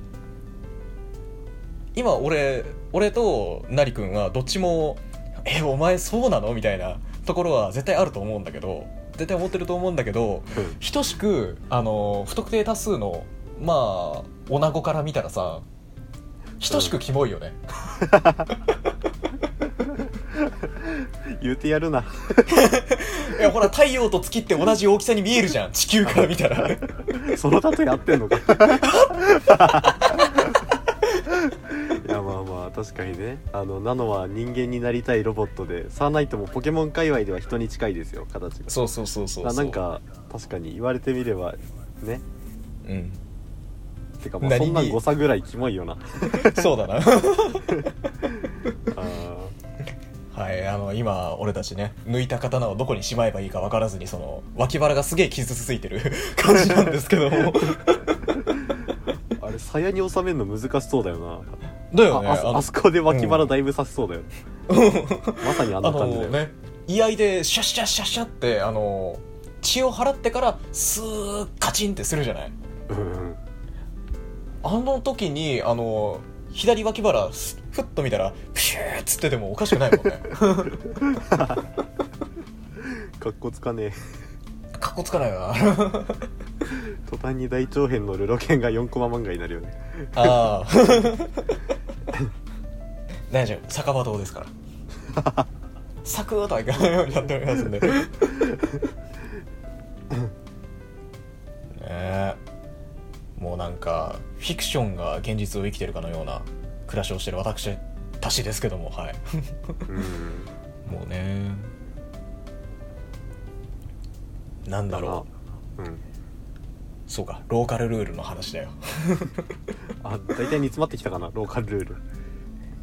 今俺俺となりくんはどっちも「えお前そうなの?」みたいなところは絶対あると思うんだけど絶対思ってると思うんだけどうん。等しく、あのー不特定多数のまあ女子から見たらさ等しくキモいよね、[LAUGHS] 言うてやるな。[LAUGHS] いやほら太陽と月って同じ大きさに見えるじゃん。地球から見たら。[LAUGHS] その例え合ってんのか確かにね。あのナノは人間になりたいロボットでサーナイトもポケモン界隈では人に近いですよ形が。そうそうそうそうあなんか確かに言われてみればね。うん。てかまあ何にそんなん誤差ぐらいキモいよな。[LAUGHS] そうだな。[LAUGHS] あはいあの今俺たちね抜いた刀をどこにしまえばいいか分からずにその脇腹がすげえ傷ついてる [LAUGHS] 感じなんですけども。ーあれ鞘に収めるの難しそうだよなだよねああそあそこで脇腹だいぶ刺しそうだよ、まさにあんあな感じだよ、のね居合でシャッシャッシャッシャッってあの血を払ってからスーッカチンってするじゃない。うんうん。あの時にあの左脇腹すふっと見たらプシューッつっててもおかしくないもんね。[LAUGHS] かっこつかねえ。かっこつかないよな [LAUGHS] 途端に大長編のルロケンが4コマ漫画になるよね。ああ。大丈夫。酒場島ですから。サクッとはいかないようになっておりますんで。ねえ。もうなんかフィクションが現実を生きてるかのような暮らしをしてる私たちですけどもはい。うん。もうね。なんだろう。うんそうかローカルルールの話だよ。[LAUGHS] あ大体煮詰まってきたかなローカルルール。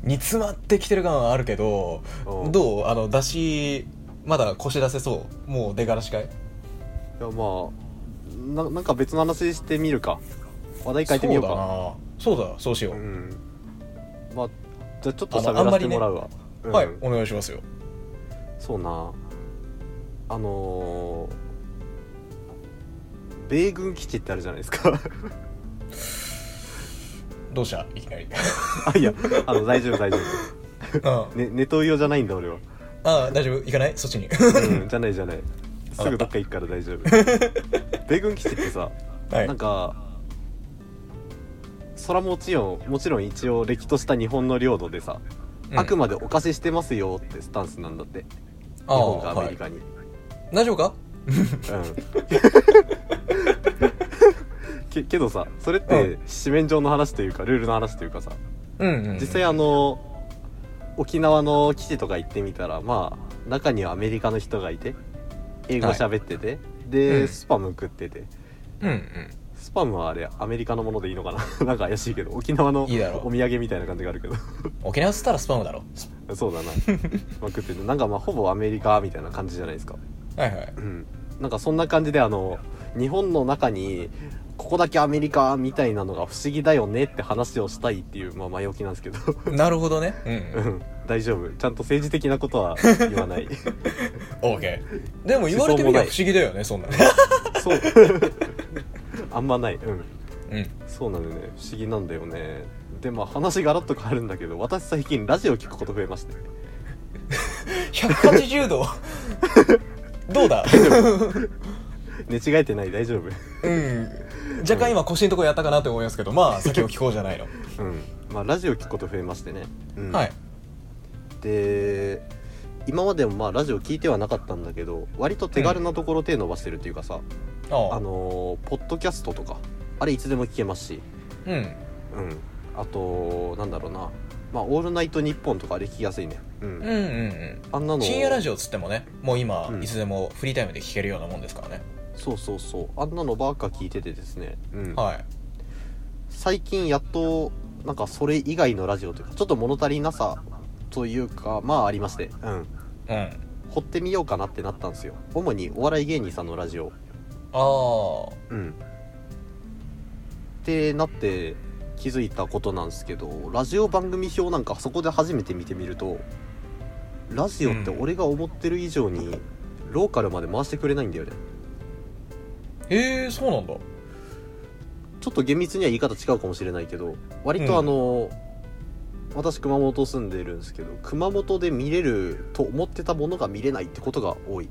煮詰まってきてる感はあるけどうん。どう？あの出しまだ腰出せそう？もう出がらしかい？いやまあななんか別の話してみるか。話題変えてみようか。そうだな。そうだそうしよう、ん。まあじゃあちょっと喋らせてもらうわ、うん。はいお願いしますよ。そうな。あのー米軍基地ってあるじゃないですか。[LAUGHS] どうした？いきなり。[LAUGHS] あいやあの大丈夫大丈 [LAUGHS] うん。夫、ね、ネトウヨじゃないんだ俺は。ああ大丈夫？行かない？そっちに。うんじゃないじゃない。すぐどっか行くから大丈夫。米軍基地ってさはい。なんかそらもちろんもちろん一応歴とした日本の領土でさ、あくままでお貸ししてますよってスタンスなんだって。日あ本がアメはいリカに、大丈夫か？うん [LAUGHS] けけどさそれってうん。紙面上の話というかルールの話というかさうんうん実際あの沖縄の基地とか行ってみたらまあ中にはアメリカの人がいて英語喋ってて、で、うん。スパム食ってて。うんうん。スパムはあれアメリカのものでいいのかな？[LAUGHS] なんか怪しいけど沖縄のいいだろう。お土産みたいな感じがあるけど。沖縄っつったらスパムだろ。そうだな。まあ食ってて。なんかまあほぼアメリカみたいな感じじゃないですか。はいはい。うんなんかそんな感じであの日本の中にここだけアメリカみたいなのが不思議だよねって話をしたいっていう、まあ、前置きなんですけど。[LAUGHS] なるほどね。ううん。ん。大丈夫。ちゃんと政治的なことは言わない。オーケーでも言われてみりゃ不思議だよねそんなの。そう。[LAUGHS] あんまない。うん。うん。そうなんだよね。不思議なんだよね。でまあ話ガラッと変わるんだけど私最近ラジオ聞くこと増えまして。[LAUGHS] 180度？どうだ？[LAUGHS] 寝違えてない。大丈夫。うん。若干今腰のとこやったかなって思いますけどまあ先を聞こうじゃないの。[LAUGHS] うん。まあラジオ聞くこと増えましてね、うん。はい。で今までもまあラジオ聞いてはなかったんだけど割と手軽なところ手伸ばしてるっていうかさ、あ。あのーポッドキャストとかあれいつでも聞けますし。うん。うん。あとなんだろうな。まあ「オールナイトニッポン」とかあれ聞きやすいねうん、うんうんうん。あんなの。深夜ラジオっつってもねもう今、うん。いつでもフリータイムで聞けるようなもんですからね。そうそうそう。あんなのばっか聞いててですね、うん。はい。最近やっとなんかそれ以外のラジオというかちょっと物足りなさというかまあありまして。うん。うん。掘ってみようかなってなったんですよ。主にお笑い芸人さんのラジオ。あうん。ってなって気づいたことなんですけどラジオ番組表なんかそこで初めて見てみるとラジオってうん。俺が思ってる以上にローカルまで回してくれないんだよね。あへえそうなんだ。ちょっと厳密には言い方違うかもしれないけど割とあの、私熊本住んでるんですけど熊本で見れると思ってたものが見れないってことが多い。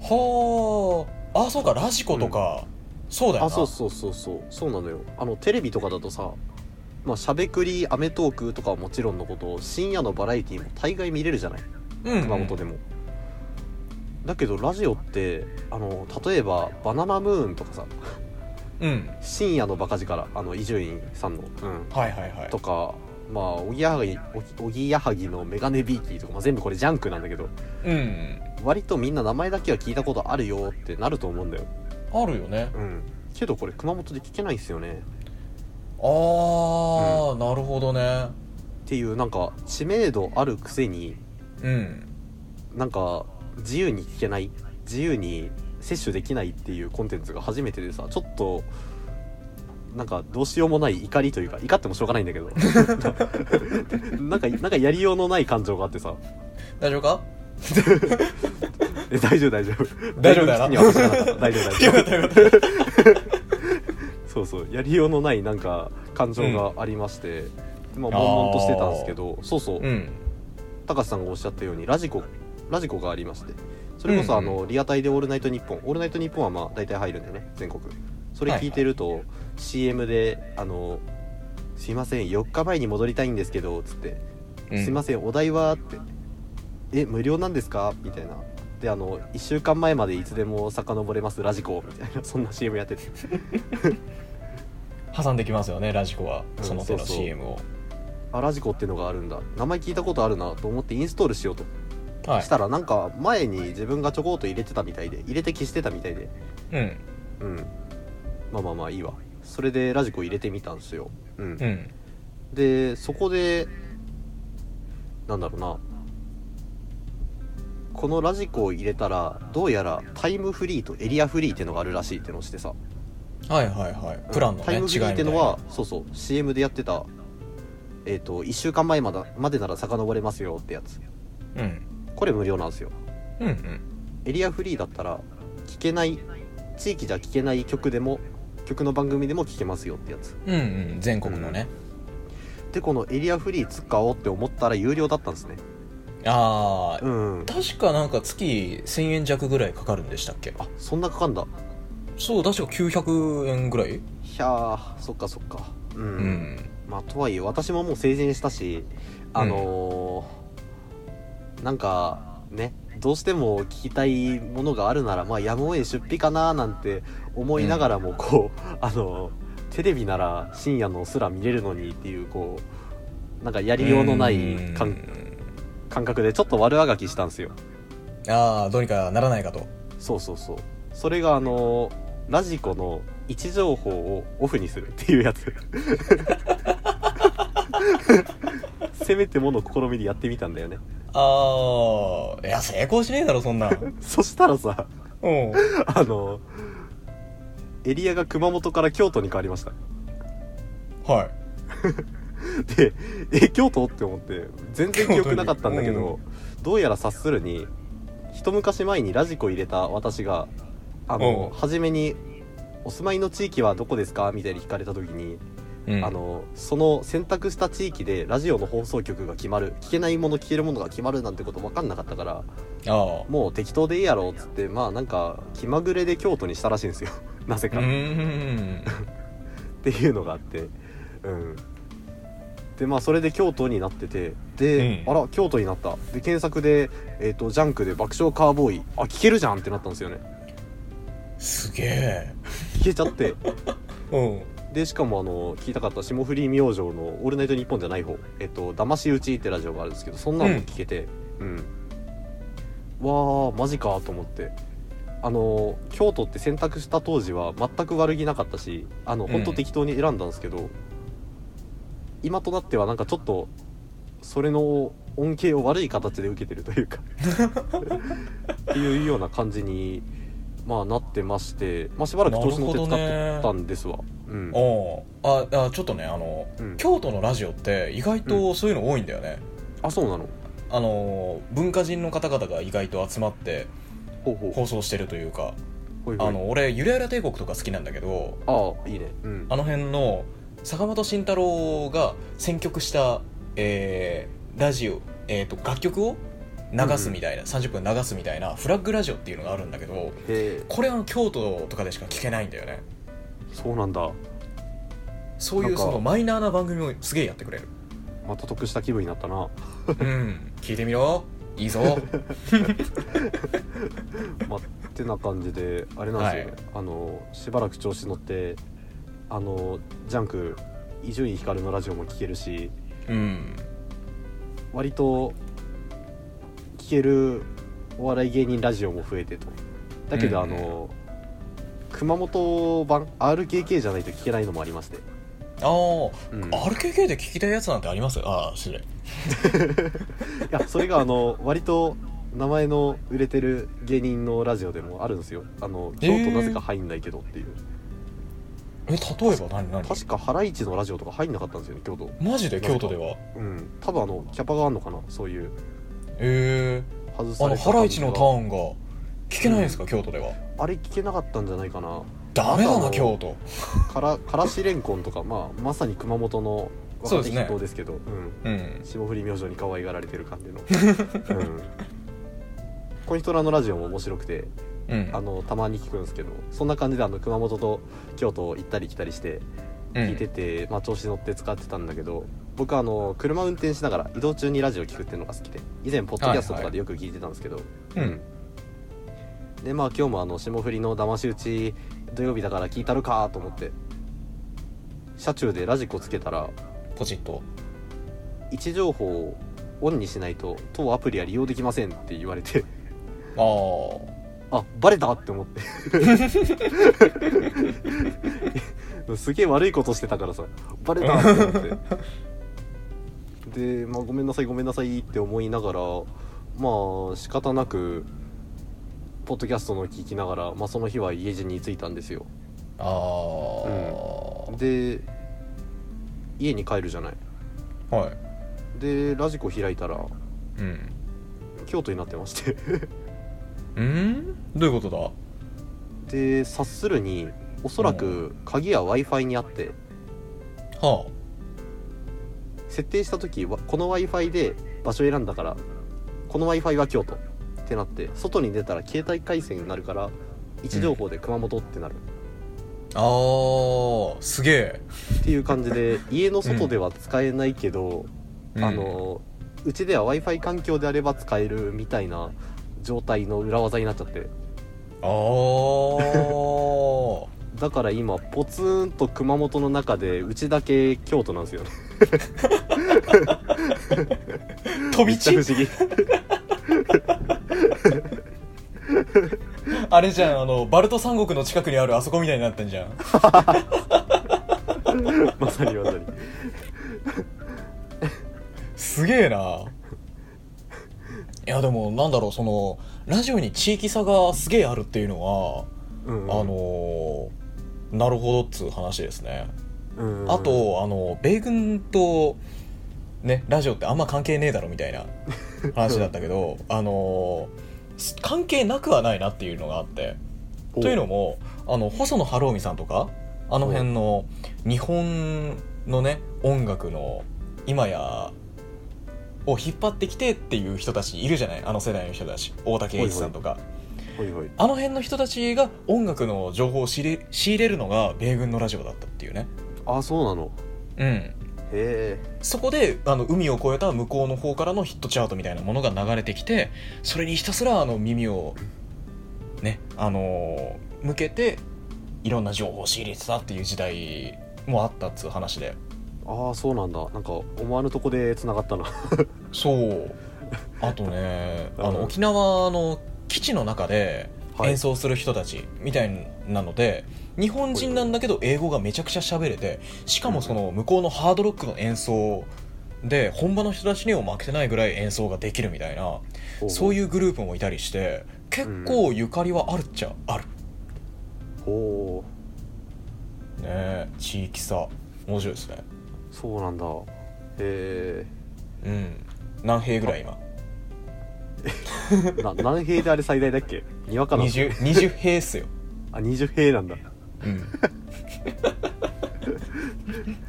はあ。あそうかラジコとか、そうだよな。あそうそうそうそう。そうなのよ。あのテレビとかだとさまあしゃべくりアメトークとかはもちろんのこと深夜のバラエティーも大概見れるじゃないうんうん。熊本でも、だけどラジオってあの例えば「バナナムーン」とかさうん。深夜のバカ力あの伊集院さんの、うん、はいはいはい。とかまあおぎやはぎおおぎやはぎのメガネビーキーとか、まあ、全部これジャンクなんだけどうん割とみんな名前だけは聞いたことあるよってなると思うんだよ。あるよね。うん。けどこれ熊本で聞けないんですよねああ、なるほどね。っていうなんか知名度あるくせにうん。なんか自由に聞けない自由に摂取できないっていうコンテンツが初めてでさちょっとなんかどうしようもない怒りというか怒ってもしょうがないんだけど。[LAUGHS] なんかなんかやりようのない感情があってさ。大丈夫か？[LAUGHS] え大丈夫大丈夫。大丈夫だよな。大丈夫大丈夫 [LAUGHS] そうそうやりようのないなんか感情がありまして、まあ悶々としてたんですけどそうそう、うん。高橋さんがおっしゃったようにラジコラジコがありましてそれこそあの、リアタイで「オールナイトニッポン」「オールナイトニッポン」はまあ大体入るんでね全国。それ聞いてると、CM であの「すいません4日前に戻りたいんですけど」つって「すいませんお題は?」って「え無料なんですか?」みたいなであの1週間前までいつでも遡れますラジコみたいな [LAUGHS] そんな CM やってて。[LAUGHS] 挟んできますよねラジコは。うんその手のそうそう。CM を。あラジコっていうのがあるんだ。名前聞いたことあるなと思ってインストールしようと。はい。したらなんか前に自分がちょこっと入れてたみたいで入れて消してたみたいで。うん。うん。まあまあまあいいわ。それでラジコ入れてみたんですよ。うん。うん。でそこでなんだろうなこのラジコを入れたらどうやらタイムフリーとエリアフリーってのがあるらしいってのをしてさ。はいはいはい。プランのねタイムフリーってのはそうそう CM でやってた。えっ、と1週間前までまでなら遡れますよってやつ。たいなこれ無料なんですよ。うんうん。うんエリアフリーだったら聞けない地域じゃ聴けない曲でも曲の番組でも聴けますよってやつ。うんうん。全国のね、でこのエリアフリー使おうって思ったら有料だったんですねああ、うん。確かなんか月1000円弱ぐらいかかるんでしたっけ？あそんなかかんだ。そう確か900円ぐらい。ひゃーそっかそっか。うん、うん。まあとはいえ私ももう成人したしあのーなんかねどうしても聞きたいものがあるならまあやむを得出費かななんて思いながらもこう、[LAUGHS] あのーテレビなら深夜のすら見れるのにっていうこうなんかやりようのない感うん。感覚でちょっと悪あがきしたんですよ。ああどうにかならないかと。そうそうそう。それがあのーラジコの位置情報をオフにするっていうやつ。[LAUGHS] せめてもの試みでやってみたんだよね。ああいや成功しねえだろそんなん。[LAUGHS] そしたらさうん。あのエリアが熊本から京都に変わりました。はい [LAUGHS] でえ京都？って思って全然記憶なかったんだけ京ど、どうやら察するに一昔前にラジコ入れた私があの、う。ん初めに「お住まいの地域はどこですか?」みたいに聞かれた時に、うん。あのその選択した地域でラジオの放送局が決まる聞けないもの聞けるものが決まるなんてこと分かんなかったからもう適当でいいやろっつってまあなんか気まぐれで京都にしたらしいんですよ。[LAUGHS] なぜうか、[LAUGHS] っんていうのがあってうんでまあそれで京都になっててで、うん。あら京都になった。で検索で、えー、とジャンクで爆笑カーボーイ。あ聞けるじゃんってなったんですよね。すげえ。聞けちゃって。[LAUGHS] うん。でしかもあの聞きたかった霜降り明星の「オールナイトニッポン」じゃない方「えっと騙し討ち」ってラジオがあるんですけどそんなのも聞けて。うん、わあマジかと思って。あの京都って選択した当時は全く悪気なかったしあのうん。本当適当に選んだんですけど、今となってはなんかちょっとそれの恩恵を悪い形で受けてるというか。っていうような感じにまあなってまして、まあ、しばらく調子乗って使ってたんですわ、うん。おああちょっとねあの、うん。京都のラジオって意外とそういうの多いんだよね、あそうなの？あの文化人の方々が意外と集まって放送してるというか。あの俺ゆるやら帝国とか好きなんだけどああいいね。うん。あの辺の坂本慎太郎が選曲した、えーラジオ、えー、と楽曲を流すみたいな、30分流すみたいなフラッグラジオっていうのがあるんだけどこれは京都とかでしか聞けないんだよね。そうなんだ。そういうそのマイナーな番組をすげえやってくれる。また得した気分になったな。うん。聞いてみろ。いいぞ。[LAUGHS] まあってな感じであれなんですよ。ね、あのしばらく調子乗ってあのジャンク伊集院光のラジオも聴けるしうん。割と聴けるお笑い芸人ラジオも増えてと。だけど、うんあの熊本版 RKK じゃないと聞けないのもありまして、ああ、うん、い RKK で聞きたいやつなんてあります？ああ失礼。[LAUGHS] やそれがあの割と名前の売れてる芸人のラジオでもあるんですよ。あの京都なぜか入んないけどっていう、え例えば何何？確かハライチのラジオとか入んなかったんですよね京都。マジで？京都では？うん。多分あのキャパがあるのかな？そういう。ええあの外されたハライチのタ感ーンが聞けないんですか、京都では。あれ聞けなかったんじゃないかな。ダメだなあと京都。からからしれんこんとか、まあ、まさに熊本の若手そうですね。筆頭ですけどうん。うん。霜降り明星に可愛がられてる感じの、うん、[LAUGHS] この人らのラジオも面白くてうん。あのたまに聞くんですけどそんな感じであの熊本と京都行ったり来たりしてうん。聞いてて、まあ、調子乗って使ってたんだけど僕はあの車運転しながら移動中にラジオ聞くっていうのが好きで以前ポッドキャストとかでよく聞いてたんですけど、うん。でまあ今日もあの霜降りの騙し討ち土曜日だから聞いたるかと思って車中でラジコつけたらポチッと。位置情報をオンにしないと当アプリは利用できませんって言われて。あああバレたって思って。[LAUGHS] すげえ悪いことしてたからさ。バレたって思って。で、まあ、ごめんなさいごめんなさいって思いながらまあ仕方なくポッドキャストの聞きながら、まあ、その日は家路に着いたんですよ。ああ、で家に帰るじゃない。はい。でラジコ開いたらうん。京都になってましてうん？どういうことだ？で察するにおそらく鍵は w i f i にあっては設定した時わこの w i f i で場所選んだからこの w i f i は京都ってなって外に出たら携帯回線になるから位置情報で熊本ってなる、ああーすげえ、っていう感じで [LAUGHS] 家の外では使えないけど、うん。あのうちでは w i f i 環境であれば使えるみたいな状態の裏技になっちゃって。あー。[LAUGHS] だから今ポツンと熊本の中でうちだけ京都なんですよね。飛びめっちゃ不地思議。[LAUGHS] あれじゃんあのバルト三国の近くにあるあそこみたいになってんじゃん。[LAUGHS] まさにまさに。すげえないやでもなんだろうそのラジオに地域差がすげえあるっていうのは、うん。うんあのなるほどっつう話ですね、うん。うんあとあの米軍とねラジオってあんま関係ねえだろみたいな話だったけど [LAUGHS] あのす関係なくはないなっていうのがあってというのもあの細野晴臣さんとかあの辺の日本のね音楽の今やを引っ張ってきてっていう人たちいるじゃない？あの世代の人たち。大竹栄一さんとか。ほいほい。あの辺の人たちが音楽の情報を仕入れ仕入れるのが米軍のラジオだったっていうね。あそうなの。うん。へえ。そこであの海を越えた向こうの方からのヒットチャートみたいなものが流れてきてそれにひたすらあの耳をねあのー向けていろんな情報を仕入れてたっていう時代もあったっつう話でああそうなんだ。なんか思わぬとこでつながったな。そう。あとね [LAUGHS] あうん。の沖縄の基地の中ではい。演奏する人たちみたいなので、日本人なんだけど英語がめちゃくちゃ喋れてしかもその向こうのハードロックの演奏で本場の人たちにも負けてないぐらい演奏ができるみたいなそうう。いうグループもいたりして結構ゆかりはあるっちゃある、ほねえ地域差。面白いですね。うそうなんだ。へうん。何平ぐらい今？え [LAUGHS] な何平であれ最大だっけ？にわかな 20, 20平っすよ。あ20平なんだ。うん。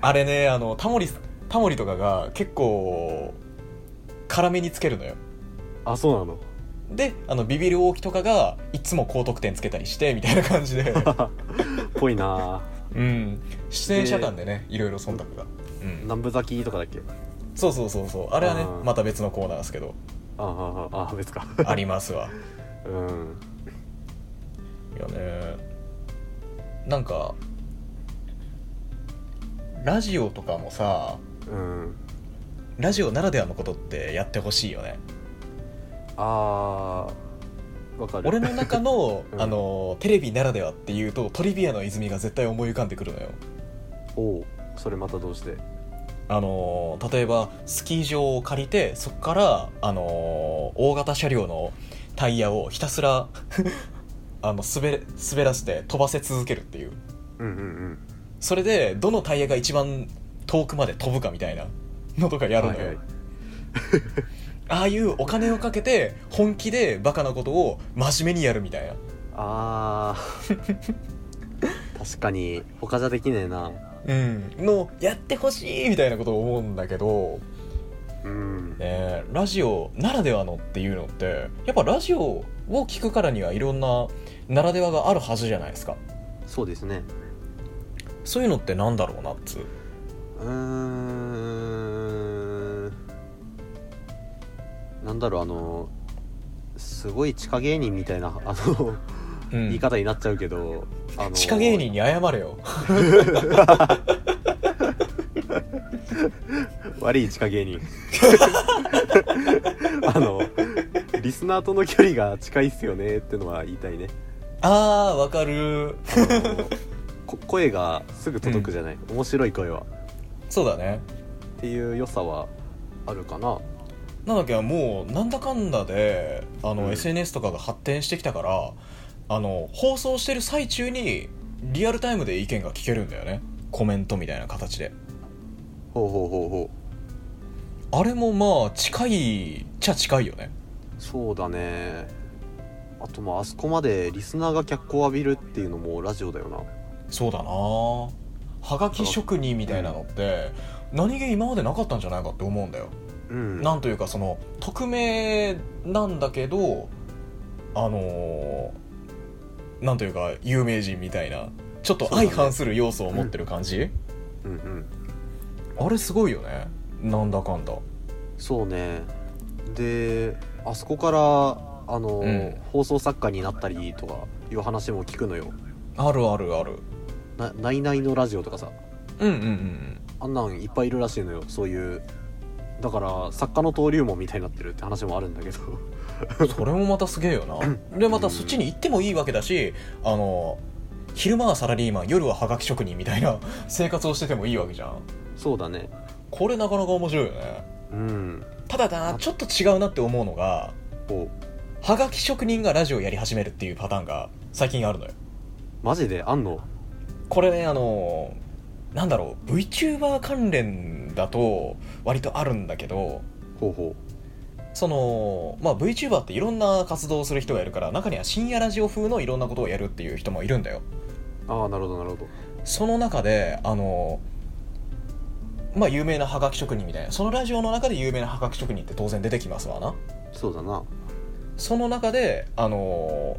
あれねあのタモリタモリとかが結構辛めにつけるのよ。あそうなの？であのビビる大木とかがいつも高得点つけたりしてみたいな感じで。[LAUGHS] ぽいなうん。出演者間でねいろいろ忖度が、うん、南部咲きとかだっけ？そうそうそうそう。あれはねまた別のコーナーですけど。ああああ別か。ありますわ。[LAUGHS] うん。いやねなんかラジオとかもさうん。ラジオならではのことってやってほしいよね。あーわかる。俺の中の、[LAUGHS] うん。あのテレビならではっていうとトリビアの泉が絶対思い浮かんでくるのよ。おうそれまたどうして？あの例えばスキー場を借りてそこから、あの大型車両のタイヤをひたすら [LAUGHS] あの滑れ滑らせて飛ばせ続けるっていう。うんうんうん。それでどのタイヤが一番遠くまで飛ぶかみたいなのとかやるのよ、はいはい。[LAUGHS] ああいうお金をかけて本気でバカなことを真面目にやるみたいな。あー。確かに他じゃできねえなうん。のやってほしいみたいなことを思うんだけど、うん。ね、ラジオならではのっていうのってやっぱラジオを聞くからにはいろんなならではがあるはずじゃないですか。そうですね。そういうのってなんだろうなっつう。ん。なんだろうあのすごい地下芸人みたいなあの、うん言い方になっちゃうけどあの地下芸人に謝れよ。[LAUGHS] 悪い地下芸人。[LAUGHS] あのリスナーとの距離が近いっすよねってのは言いたいね。あーわかる。声がすぐ届くじゃない、面白い声は。そうだね。っていう良さはあるかな。なんだっけもうなんだかんだであの、うん。SNS とかが発展してきたからあの放送してる最中にリアルタイムで意見が聞けるんだよね。コメントみたいな形で。ほうほうほうほう。あれもまあ近いっちゃ近いよね。そうだね。あとまああそこまでリスナーが脚光を浴びるっていうのもラジオだよな。そうだな。はがき職人みたいなのって何気今までなかったんじゃないかって思うんだよ。うん。なんというかその匿名なんだけどあのーなんというか有名人みたいなちょっと相反する要素を持ってる感じ、うん。うんあれすごいよね。なんだかんだ。そうね。であそこからあの、うん。放送作家になったりとかいう話も聞くのよ。あるあるある。なナイナイのラジオとかさ。うんうんうんあんなんいっぱいいるらしいのよ。そういうだから作家の登竜門みたいになってるって話もあるんだけど。うんそれもまたすげえよな。でまたそっちに行ってもいいわけだしあの昼間はサラリーマン夜ははがき職人みたいな [LAUGHS] 生活をしててもいいわけじゃん。そうだね。これなかなか面白いよね。うん。ただなちょっと違うなって思うのがお。はがき職人がラジオやり始めるっていうパターンが最近あるのよ。マジで？あんの？これねあのなんだろう VTuber 関連だと割とあるんだけどほうほその、まあ、VTuber っていろんな活動をする人がいるから中には深夜ラジオ風のいろんなことをやるっていう人もいるんだよ。うああなるほどなるほど。その中であのまあ有名なはがき職人みたいなそのラジオの中で有名なはがき職人って当然出てきますわな。そうだな。その中であの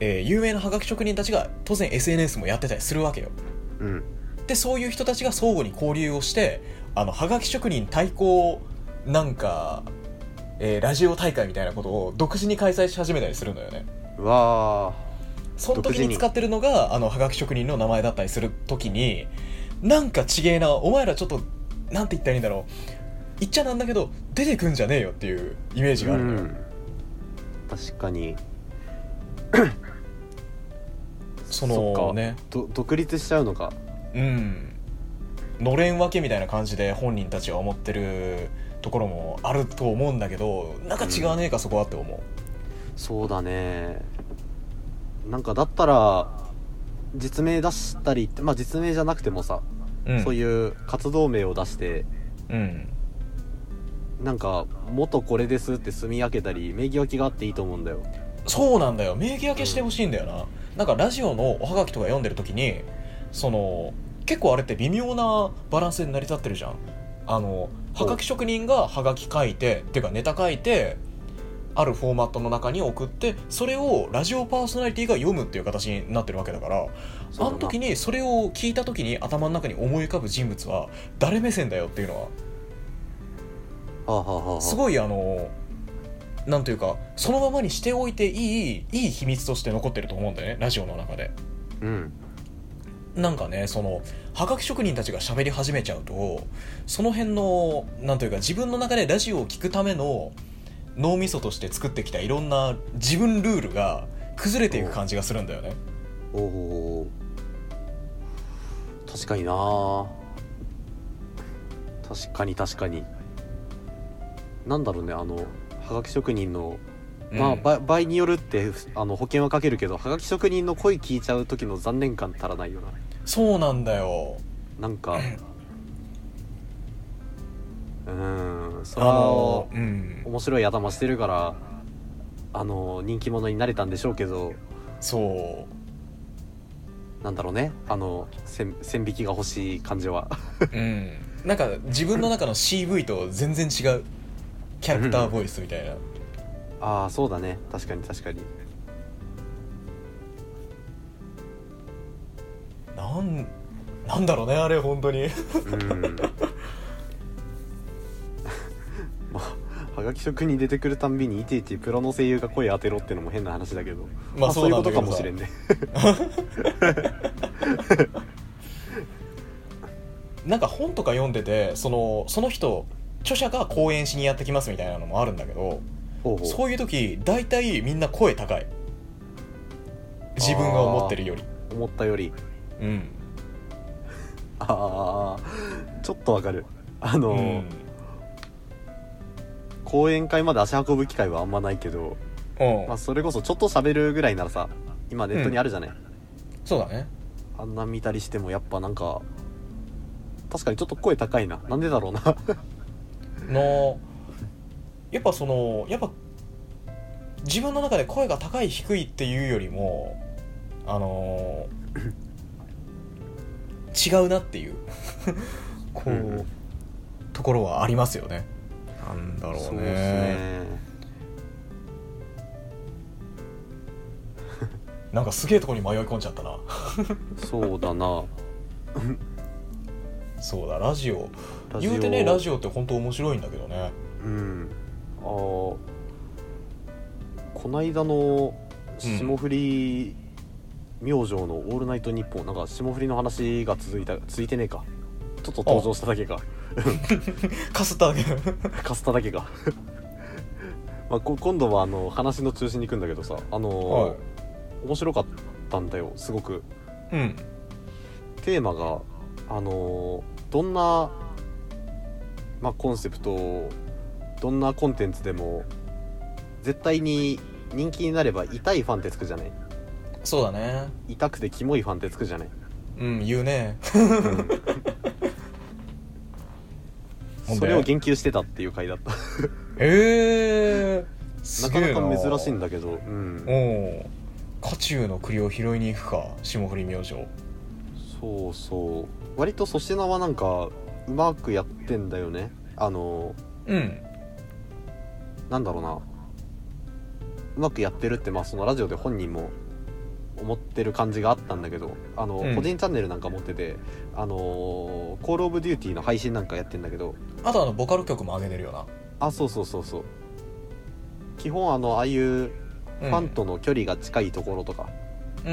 えー有名なはがき職人たちが当然 SNS もやってたりするわけよ。うん。でそういう人たちが相互に交流をしてあのはがき職人対抗なんか、えーラジオ大会みたいなことを独自に開催し始めたりするのよね。うわその時にに。使ってるのがあのはがき職人の名前だったりする時になんかちげえなお前らちょっとなんて言ったらいいんだろう。言っちゃなんだけど出てくんじゃねえよっていうイメージーがあるのよ、うん。確かに。[COUGHS] そのね。ど独立しちゃうのか。うん。のれん分けみたいな感じで本人たちは思ってるところもあると思うんだけどなんか違わねえか、そこはって思う。そうだね。なんかだったら実名出したりってまあ実名じゃなくてもさ、うん。そういう活動名を出してうん。なんか元これですって住み分けたり名義分けがあっていいと思うんだよ。そうなんだよ。名義分けしてほしいんだよな、なんかラジオのおはがきとか読んでる時にその結構あれって微妙なバランスで成り立ってるじゃん。あのはがき職人がはがき書いてっていうかネタ書いてあるフォーマットの中に送ってそれをラジオパーソナリティが読むっていう形になってるわけだからあの時にそれを聞いた時に頭の中に思い浮かぶ人物は誰目線だよっていうのはすごいあのなんというかそのままにしておいていいいい秘密として残ってると思うんだよねラジオの中で。うん。なんかねそのはがき職人たちが喋り始めちゃうとその辺のなんというか自分の中でラジオを聞くための脳みそとして作ってきたいろんな自分ルールが崩れていく感じがするんだよね。おお確かにな確かに確かに。なんだろうねあのはがき職人のまあ、うんば場合によるってあの保険はかけるけどはがき職人の声聞いちゃう時の残念感足らないよなそうなんだよ。なんか。うーんそあれはのうん。面白い頭してるからあの人気者になれたんでしょうけど。そう。なんだろうね。あの線線引きが欲しい感じは。うん、なんか自分の中の CV と全然違う。キャラクターボイスみたいな、ああそうだね。確かに確かになんなんだろうねあれ本当に。うん。[LAUGHS] まあはがき職に出てくるたんびにいちいちプロの声優が声当てろってのも変な話だけど。まあそういうことかもしれんね。なんか本とか読んでてそのその人著者が講演しにやってきますみたいなのもあるんだけどそういう時大体みんな声高い。自分が思ってるより。思ったよりうん。ああちょっとわかる。あの、うん。講演会まで足運ぶ機会はあんまないけど、うん。まあ、それこそちょっと喋るぐらいならさ今ネットにあるじゃない、そうだね。あんな見たりしてもやっぱなんか確かにちょっと声高いな。なんでだろうな。のやっぱそのやっぱ自分の中で声が高い低いっていうよりもあのー違うなっていう。[LAUGHS] こう、うんところはありますよね。なんだろうね。そうね。なんかすげえとこに迷い込んじゃったな。そうだな。[LAUGHS] そうだラジオ。言うてねラジオって本当面白いんだけどね。うん。あーこないだの霜降り明星の「オールナイトニッポン」なんか霜降りの話が続いた続いてねえか。ちょっと登場しただけか。[LAUGHS] かすっただけ。かすっただけか。まあこ今度はあの話の中心に行くんだけどさあのーはい。面白かったんだよすごく。うん。テーマがあのーどんな、まあ、コンセプトどんなコンテンツでも絶対に人気になれば痛いファンってつくじゃないそうだね。痛くてキモいファンってつくじゃない、うん言うね。ほんで？それを言及してたっていう回だった。ええー、なかなか珍しいんだけど。うん。おお渦中の栗を拾いに行くか霜降り明星。そうそう。割と粗品はなんかうまくやってんだよね。あのうん。なんだろうな。うまくやってるってまあそのラジオで本人も思ってる感じがあったんだけどあの、うん。個人チャンネルなんか持っててあのコールオブデューティーの配信なんかやってんだけどあとあのボカロ曲も上げてるよな。あそうそうそうそう。基本あのああいうファンとの距離が近いところとか、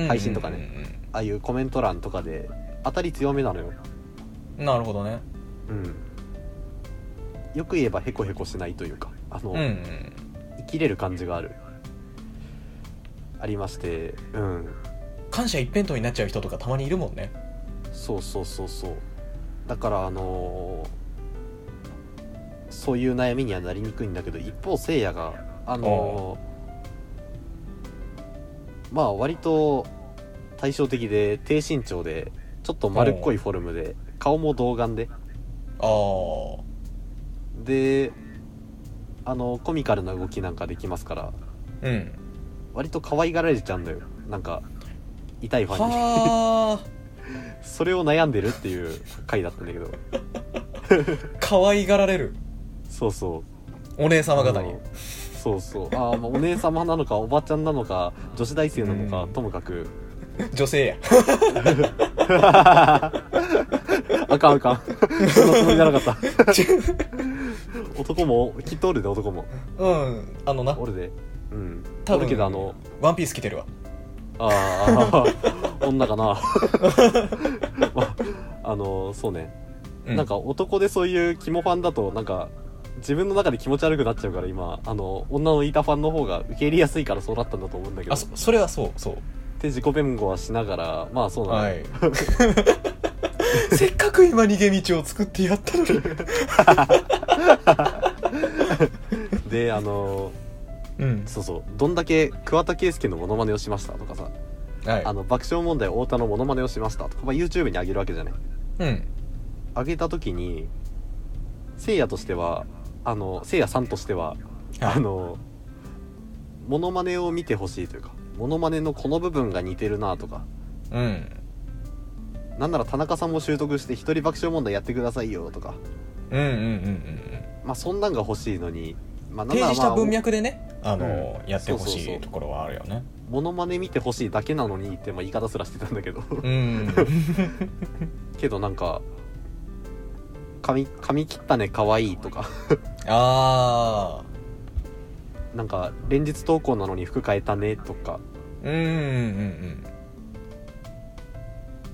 配信とかね。ああいうコメント欄とかで当たり強めなのよ。うんなるほどね。うん。よく言えばヘコヘコしないというかあの、うんうん。生きれる感じがあるありましてうん。感謝一辺倒になっちゃう人とかたまにいるもんね。そうそうそうそう。だからあのーそういう悩みにはなりにくいんだけど一方せいやがあのーまあ割と対照的で低身長でちょっと丸っこいフォルムで顔も童顔で。ああであのコミカルな動きなんかできますから。うん割と可愛がられちゃうんだよ。なんか痛いファンに。はあ。[LAUGHS] それを悩んでるっていう回だったんだけど。可愛がられる。そうそう。お姉様方に。そうそう。ああ、まあ、お姉様なのかおばちゃんなのか女子大生なのか、うん。ともかく。女性や。[LAUGHS] あかんあかん。そんなつもりじゃなかった。[LAUGHS] 男もきっとおるで男も。うん。あのな。おるでうん。多分けどあのワンピース着てるわ。ああ [LAUGHS] 女かな、[LAUGHS] まあ、あのそうね、うなんか男でそういうキモファンだとなんか自分の中で気持ち悪くなっちゃうから今あの女のいたファンの方が受け入れやすいからそうなったんだと思うんだけど。あそそれはそうそう。で自己弁護はしながらまあそうなの、はい。せっかく今逃げ道を作ってやったのに。[LAUGHS] であのうん。そうそう。どんだけ桑田佳祐のモノマネをしましたとかさ。はい。あの爆笑問題太田のモノマネをしましたとか、まあ、YouTube に上げるわけじゃない。うん。上げた時にせいやとしてはあのせいやさんとしては、はい。あのモノマネを見てほしいというかモノマネのこの部分が似てるなとか。うん。なんなら田中さんも習得して一人爆笑問題やってくださいよとか。うんうんうんうんうん。まあそんなんが欲しいのに、まあ、なん提ならまあ示した文脈でねあの、うん。やってほしいところはあるよね。モノマネ見てほしいだけなのにってまあ言い方すらしてたんだけど。うん。[LAUGHS] けどなんか髪髪切ったね可愛いとか。ああなんか連日投稿なのに服変えたねとか。うんうんうん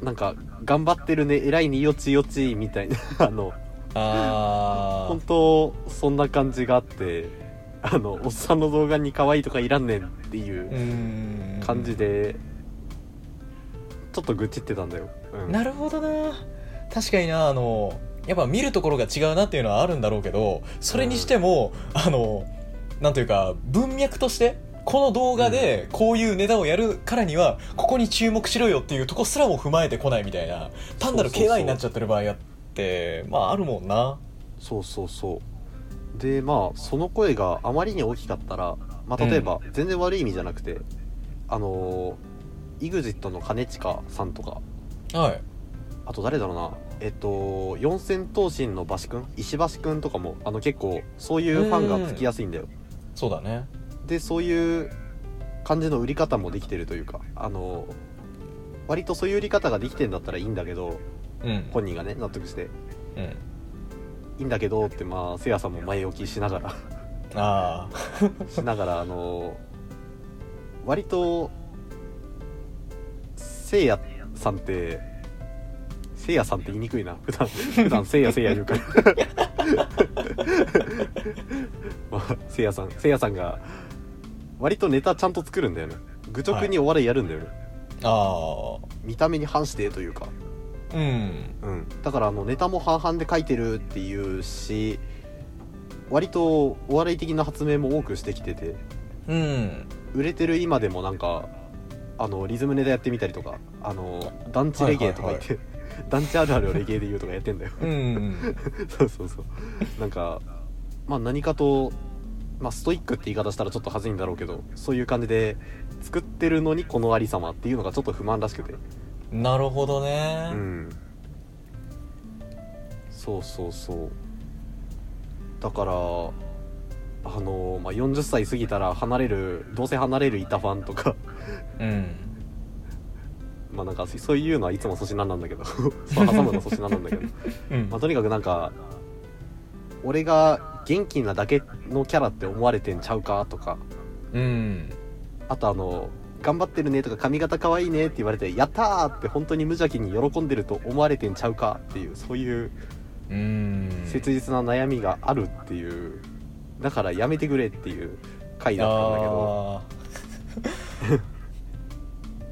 なんか頑張ってるね偉いねよちよちみたいなあのあ本当そんな感じがあってあのおっさんの動画に可愛いとかいらんねんっていううん。感じでちょっと愚痴ってたんだよ、うん、なるほどな。確かになあのやっぱ見るところが違うなっていうのはあるんだろうけどそれにしても、あのなんというか文脈としてこの動画でこういうネタをやるからにはここに注目しろよっていうとこすらも踏まえてこないみたいな単なる KY になっちゃってる場合あってまああるもんな。そうそうそうでまあその声があまりに大きかったらまあ、例えば、全然悪い意味じゃなくてあのー、EXIT の兼近さんとか。はい。あと誰だろうな。えっと四千頭身の橋くん石橋くんとかもあの結構そういうファンがつきやすいんだよ。そうだね。でそういう感じの売り方もできてるというかあの割とそういう売り方ができてんだったらいいんだけどうん。本人がね納得して。うんいいんだけどってまあせいやさんも前置きしながら。ああ。しながらあの割とせいやさんってせいやさんって言いにくいな。普段 [LAUGHS] 普段せいやせいや言うから。[LAUGHS] まあせいやさんせいやさんが割とネタちゃんと作るんだよね。愚直にお笑いやるんだよね、ああ。見た目に反してというかうん。うん、だからあのネタも半々で書いてるっていうし割とお笑い的な発明も多くしてきててうん。売れてる今でもなんかあのリズムネタやってみたりとかあの団地レゲエとか言って、[LAUGHS] 団地あるあるをレゲエで言うとかやってんだよ。うん。[LAUGHS] そうそうそう。なんかまあ何かと、まあ、ストイックって言い方したらちょっと恥ずいんだろうけどそういう感じで作ってるのにこのありさまっていうのがちょっと不満らしくてなるほどね。うん。そうそうそう。だからあのまあ、40歳過ぎたら離れるどうせ離れる板ファンとか。うん。[LAUGHS] まあなんかそういうのはいつも粗品なんだけど。[LAUGHS] そう挟むの粗品なんだけど、[LAUGHS] うん。まあ、とにかくなんか俺が元気なだけのキャラって思われてんちゃうかとか。うん。あとあの頑張ってるねとか髪型可愛いねって言われてやったーって本当に無邪気に喜んでると思われてんちゃうかっていうそういううん。切実な悩みがあるっていうだからやめてくれっていう回だったんだけど。[LAUGHS]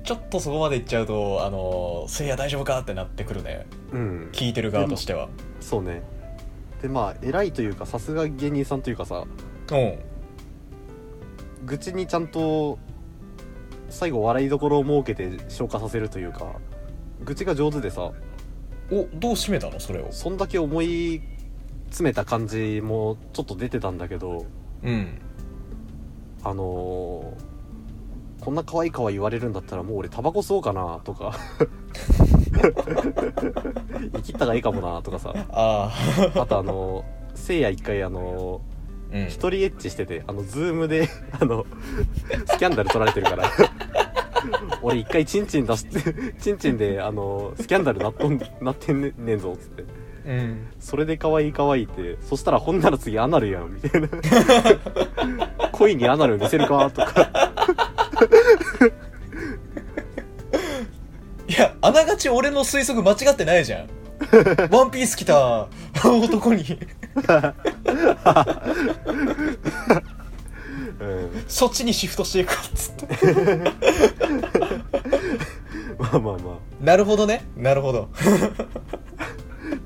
ちょっとそこまでいっちゃうとあのせいや大丈夫かってなってくるね。うん。聞いてる側としては。そうね。でまあ偉いというかさすが芸人さんというかさ。うん。愚痴にちゃんと最後笑いどころを設けて消化させるというか愚痴が上手でさおどう締めたの？それを。そんだけ思い詰めた感じもちょっと出てたんだけどうん。あのーこんな可愛い可愛い言われるんだったらもう俺タバコ吸おうかなとか [LAUGHS] 生きったがいいかもなとかさ。ああとあのーせいや一回あのあうん。ー一人エッチしててあのズームで [LAUGHS] あのスキャンダル撮られてるから。[LAUGHS] 俺一回チンチン出してチンチンであのースキャンダルなっとんなってんねねんぞっつって。うん。それで可愛い可愛いってそしたらほんなら次アナルやんみたいな。[LAUGHS] 恋にアナル見せるかとか。いやあながち俺の推測間違ってないじゃん。ワンピース着た男に。うんそっちにシフトしていくかっつって。[LAUGHS] まあまあまなるほどね。なるほど。あ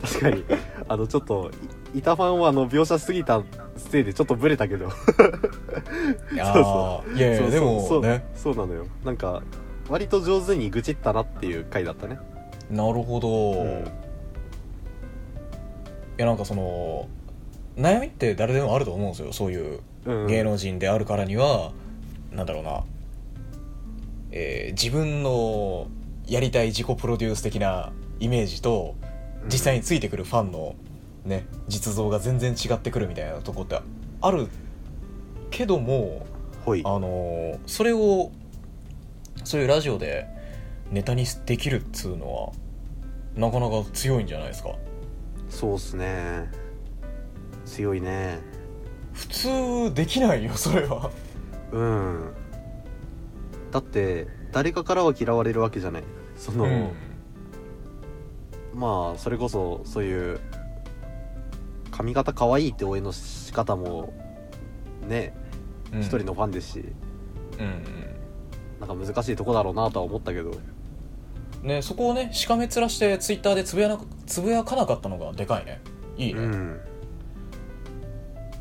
確かに。あのちょっとい板ファンはあの描写しすぎたせいでちょっとブレたけど。いや [LAUGHS] そういやいそうやでそう。もね。そうなのよ。なんか割と上手に愚痴ったなっていう回だったね。なるほど、うん。いやなんかその悩みって誰でもあると思うんですよ。そういううん。芸能人であるからには、なんだろうな、えー自分のやりたい自己プロデュース的なイメージと実際についてくるファンのね実像が全然違ってくるみたいなとこってあるけどもあのーそれをそういうラジオでネタにできるっつうのはなかなか強いんじゃないですか。そうっすね強いね。普通できないよそれは。うん。だって誰かからは嫌われるわけじゃない。その、うん。まあそれこそそういう髪型可愛いって応援の仕方もねうん。一、人のファンですしうんなんか難しいとこだろうなとは思ったけど。うんねそこをねしかめ面してツイッターでつぶやなつぶやかなかったのがでかいね。いいね、うん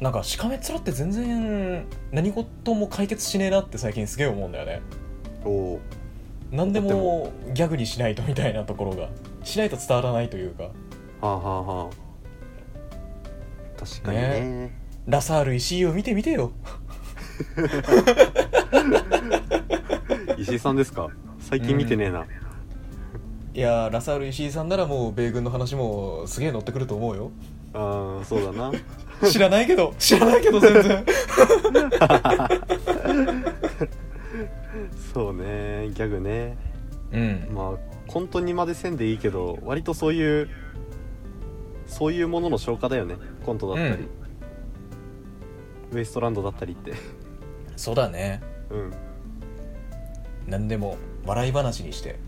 なんかしかめ面って全然何事も解決しねえなって最近すげえ思うんだよね。おお何でもギャグにしないとみたいなところがしないと伝わらないというか。はあはあはあ。確かにね。ラサール石井を見てみてよ。[LAUGHS] 石井さんですか？最近見てねえな、いやーラサール石井さんならもう米軍の話もすげえ乗ってくると思うよああそうだな。知らないけど知らないけど全然。[LAUGHS] そうねギャグね。うん。まあコントにまでせんでいいけど割とそういうそういうものの消化だよね。コントだったり、ウエストランドだったりって。そうだね。うん。何でも笑い話にして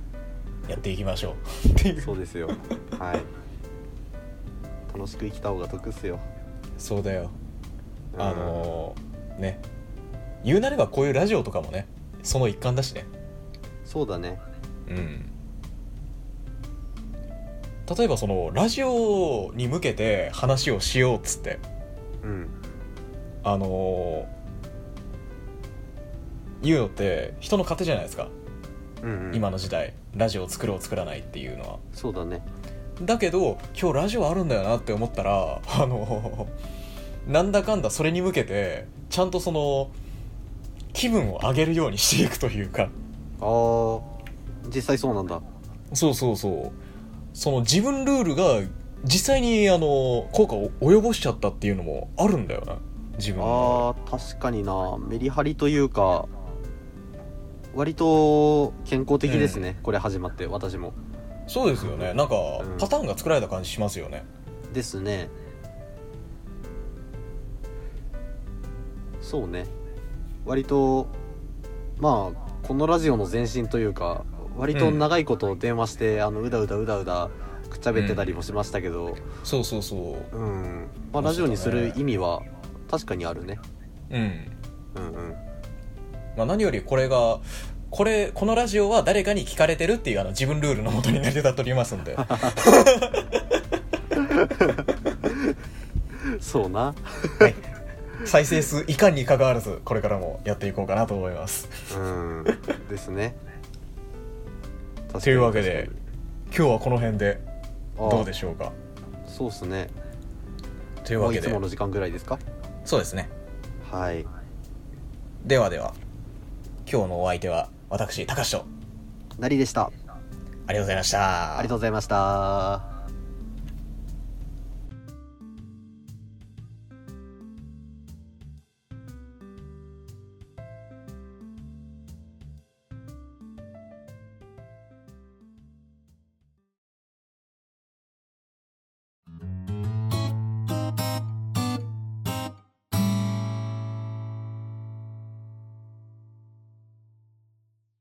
やっていきましょう。っていう。そうですよ。はい楽しく生きた方が得っすよ。そうだよ。うん。あのーね。言うなればこういうラジオとかもねその一環だしね。そうだね。うん。例えばそのラジオに向けて話をしようっつって。うん。あのー言うのって人の勝手じゃないですか、うん、うん、今の時代。ラジオを作ろう作らないっていうのは。そうだねだけど今日ラジオあるんだよなって思ったら [LAUGHS] あのなんだかんだそれに向けてちゃんとその気分を上げるようにしていくというか。ああ実際そうなんだ。そうそうそう。その自分ルールが実際にあの効果を及ぼしちゃったっていうのもあるんだよな。自分の。あー確かにな。メリハリというか割と健康的ですね、これ始まって私もそうですよね。なんかうん。パターンが作られた感じしますよね。ですね。そうね。割とまあこのラジオの前身というか割と長いこと電話して、あのうだうだうだうだくっちゃべってたりもしましたけど。そうそうそう。うん、まあ、ラジオにする意味は確かにあるね。うん。うんうん。まあ、何よりこれがこれこのラジオは誰かに聞かれてるっていうあの自分ルールのもとに成り立っておりますんで。そうな。はい、再生数いかんに関わらずこれからもやっていこうかなと思います。うん。ですね。というわけで今日はこの辺でどどうでしょうか？そうっすね。というわけで。いつもの時間ぐらいですか？そうですね。はい。ではでは今日のお相手は私高橋と。なりでした。ありがとうございました。ありがとうございました